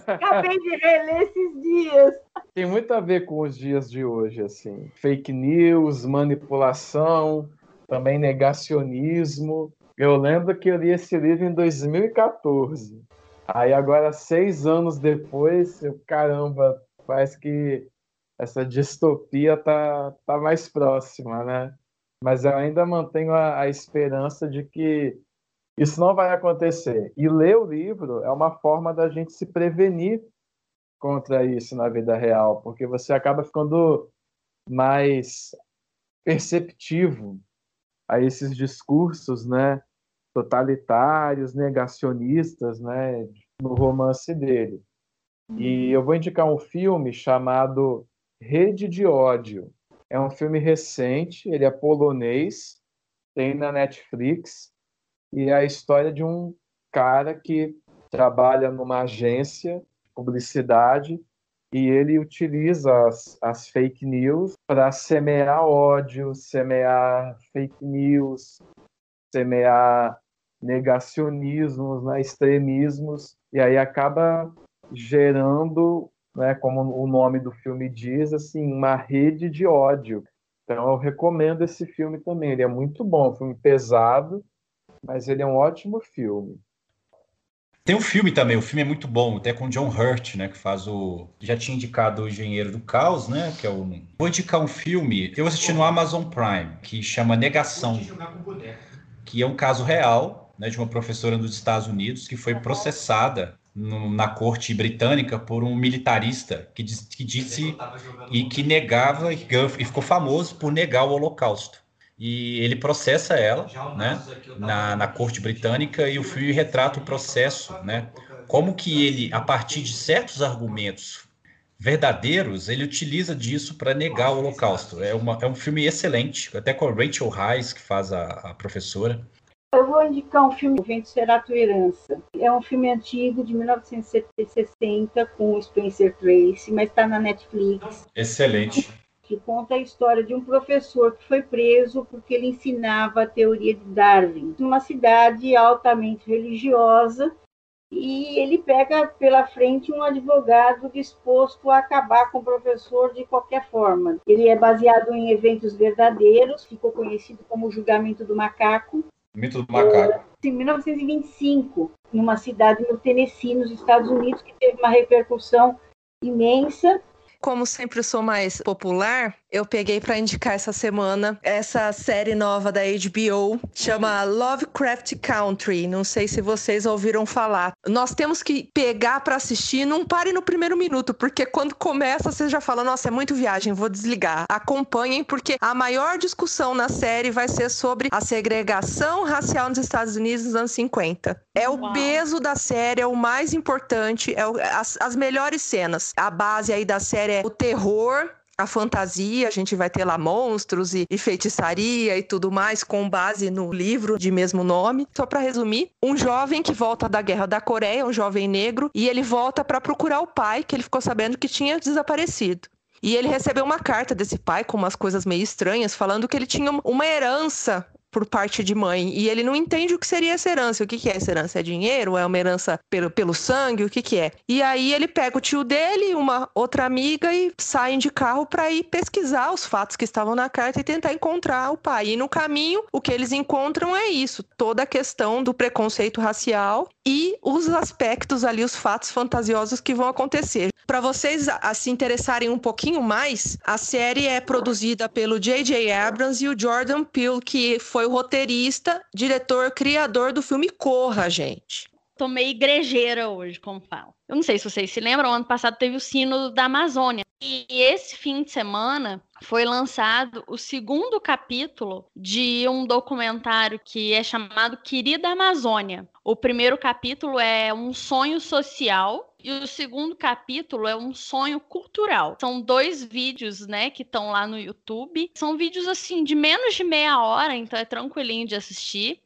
Acabei de reler esses dias. Tem muito a ver com os dias de hoje, assim. Fake news, manipulação, também negacionismo. Eu lembro que eu li esse livro em 2014. Aí agora, seis anos depois, eu, caramba, parece que essa distopia tá, tá mais próxima, né? Mas eu ainda mantenho a, a esperança de que isso não vai acontecer. E ler o livro é uma forma da gente se prevenir contra isso na vida real, porque você acaba ficando mais perceptivo a esses discursos, né? totalitários, negacionistas, né, no romance dele. E eu vou indicar um filme chamado Rede de Ódio. É um filme recente, ele é polonês, tem na Netflix, e é a história de um cara que trabalha numa agência de publicidade e ele utiliza as, as fake news para semear ódio, semear fake news, semear negacionismos, né, extremismos, e aí acaba gerando, né, como o nome do filme diz, assim, uma rede de ódio. Então eu recomendo esse filme também. Ele é muito bom, um filme pesado, mas ele é um ótimo filme. Tem um filme também, o filme é muito bom, até com John Hurt, né, que faz o... Já tinha indicado o Engenheiro do Caos, né, que é o... Vou indicar um filme, eu assisti no Amazon Prime, que chama Negação, que é um caso real, né, de uma professora nos Estados Unidos que foi processada no, na corte britânica por um militarista que, diz, que disse e que negava e, e ficou famoso por negar o Holocausto e ele processa ela né, na, na corte britânica e o filme retrata o processo, né, como que ele, a partir de certos argumentos verdadeiros, ele utiliza disso para negar o Holocausto. É, uma, é um filme excelente, até com a Rachel Reis, que faz a, a professora. Eu vou indicar um filme, O Vento Será Tua Herança. É um filme antigo, de 1960, com o Spencer Tracy, mas está na Netflix. Excelente que conta a história de um professor que foi preso porque ele ensinava a teoria de Darwin numa cidade altamente religiosa e ele pega pela frente um advogado disposto a acabar com o professor de qualquer forma. Ele é baseado em eventos verdadeiros, ficou conhecido como o julgamento do macaco. Mito do macaco. Em 1925, numa cidade no Tennessee, nos Estados Unidos, que teve uma repercussão imensa como sempre eu sou mais popular, eu peguei para indicar essa semana essa série nova da HBO, chama Lovecraft Country. Não sei se vocês ouviram falar. Nós temos que pegar para assistir, não pare no primeiro minuto, porque quando começa você já fala: "Nossa, é muito viagem, vou desligar". Acompanhem porque a maior discussão na série vai ser sobre a segregação racial nos Estados Unidos nos anos 50. É o Uau. peso da série, é o mais importante, é o, as, as melhores cenas. A base aí da série é o terror, a fantasia, a gente vai ter lá monstros e, e, feitiçaria e tudo mais, com base no livro de mesmo nome. Só para resumir, um jovem que volta da guerra da Coreia, um jovem negro, e ele volta para procurar o pai, que ele ficou sabendo que tinha desaparecido. E ele recebeu uma carta desse pai com umas coisas meio estranhas, falando que ele tinha uma herança por parte de mãe. E ele não entende o que seria essa herança. O que, que é essa herança? É dinheiro? É uma herança pelo, pelo sangue? O que, que é? E aí ele pega o tio dele, uma outra amiga, e saem de carro para ir pesquisar os fatos que estavam na carta e tentar encontrar o pai. E no caminho, o que eles encontram é isso: toda a questão do preconceito racial e os aspectos ali, os fatos fantasiosos que vão acontecer. Para vocês a, se interessarem um pouquinho mais, a série é produzida pelo J.J. Abrams e o Jordan Peele, que foi o roteirista, diretor, criador do filme Corra, gente. Tô meio igrejeira hoje, como falo. Eu não sei se vocês se lembram, ano passado teve o Sino da Amazônia. E esse fim de semana foi lançado o segundo capítulo de um documentário que é chamado Querida Amazônia. O primeiro capítulo é um sonho social e o segundo capítulo é um sonho cultural. São dois vídeos, né, que estão lá no YouTube. São vídeos assim de menos de meia hora, então é tranquilinho de assistir.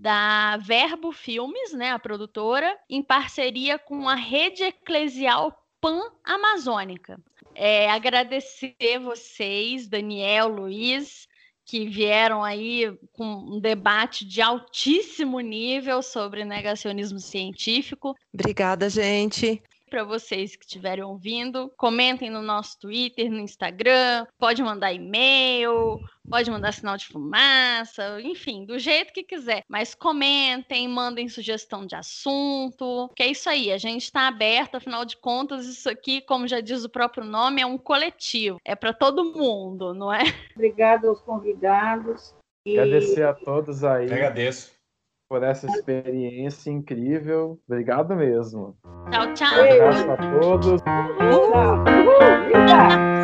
Da Verbo Filmes, né, a produtora, em parceria com a rede eclesial Pan-Amazônica. É, agradecer vocês, Daniel, Luiz, que vieram aí com um debate de altíssimo nível sobre negacionismo científico. Obrigada, gente para vocês que estiverem ouvindo. Comentem no nosso Twitter, no Instagram, pode mandar e-mail, pode mandar sinal de fumaça, enfim, do jeito que quiser. Mas comentem, mandem sugestão de assunto, que é isso aí, a gente está aberto, afinal de contas, isso aqui, como já diz o próprio nome, é um coletivo, é para todo mundo, não é? Obrigada aos convidados. E... Agradecer a todos aí. Eu agradeço por essa experiência incrível. Obrigado mesmo. Tchau, tchau. Um abraço a todos. Uhul. Tchau. Uhul.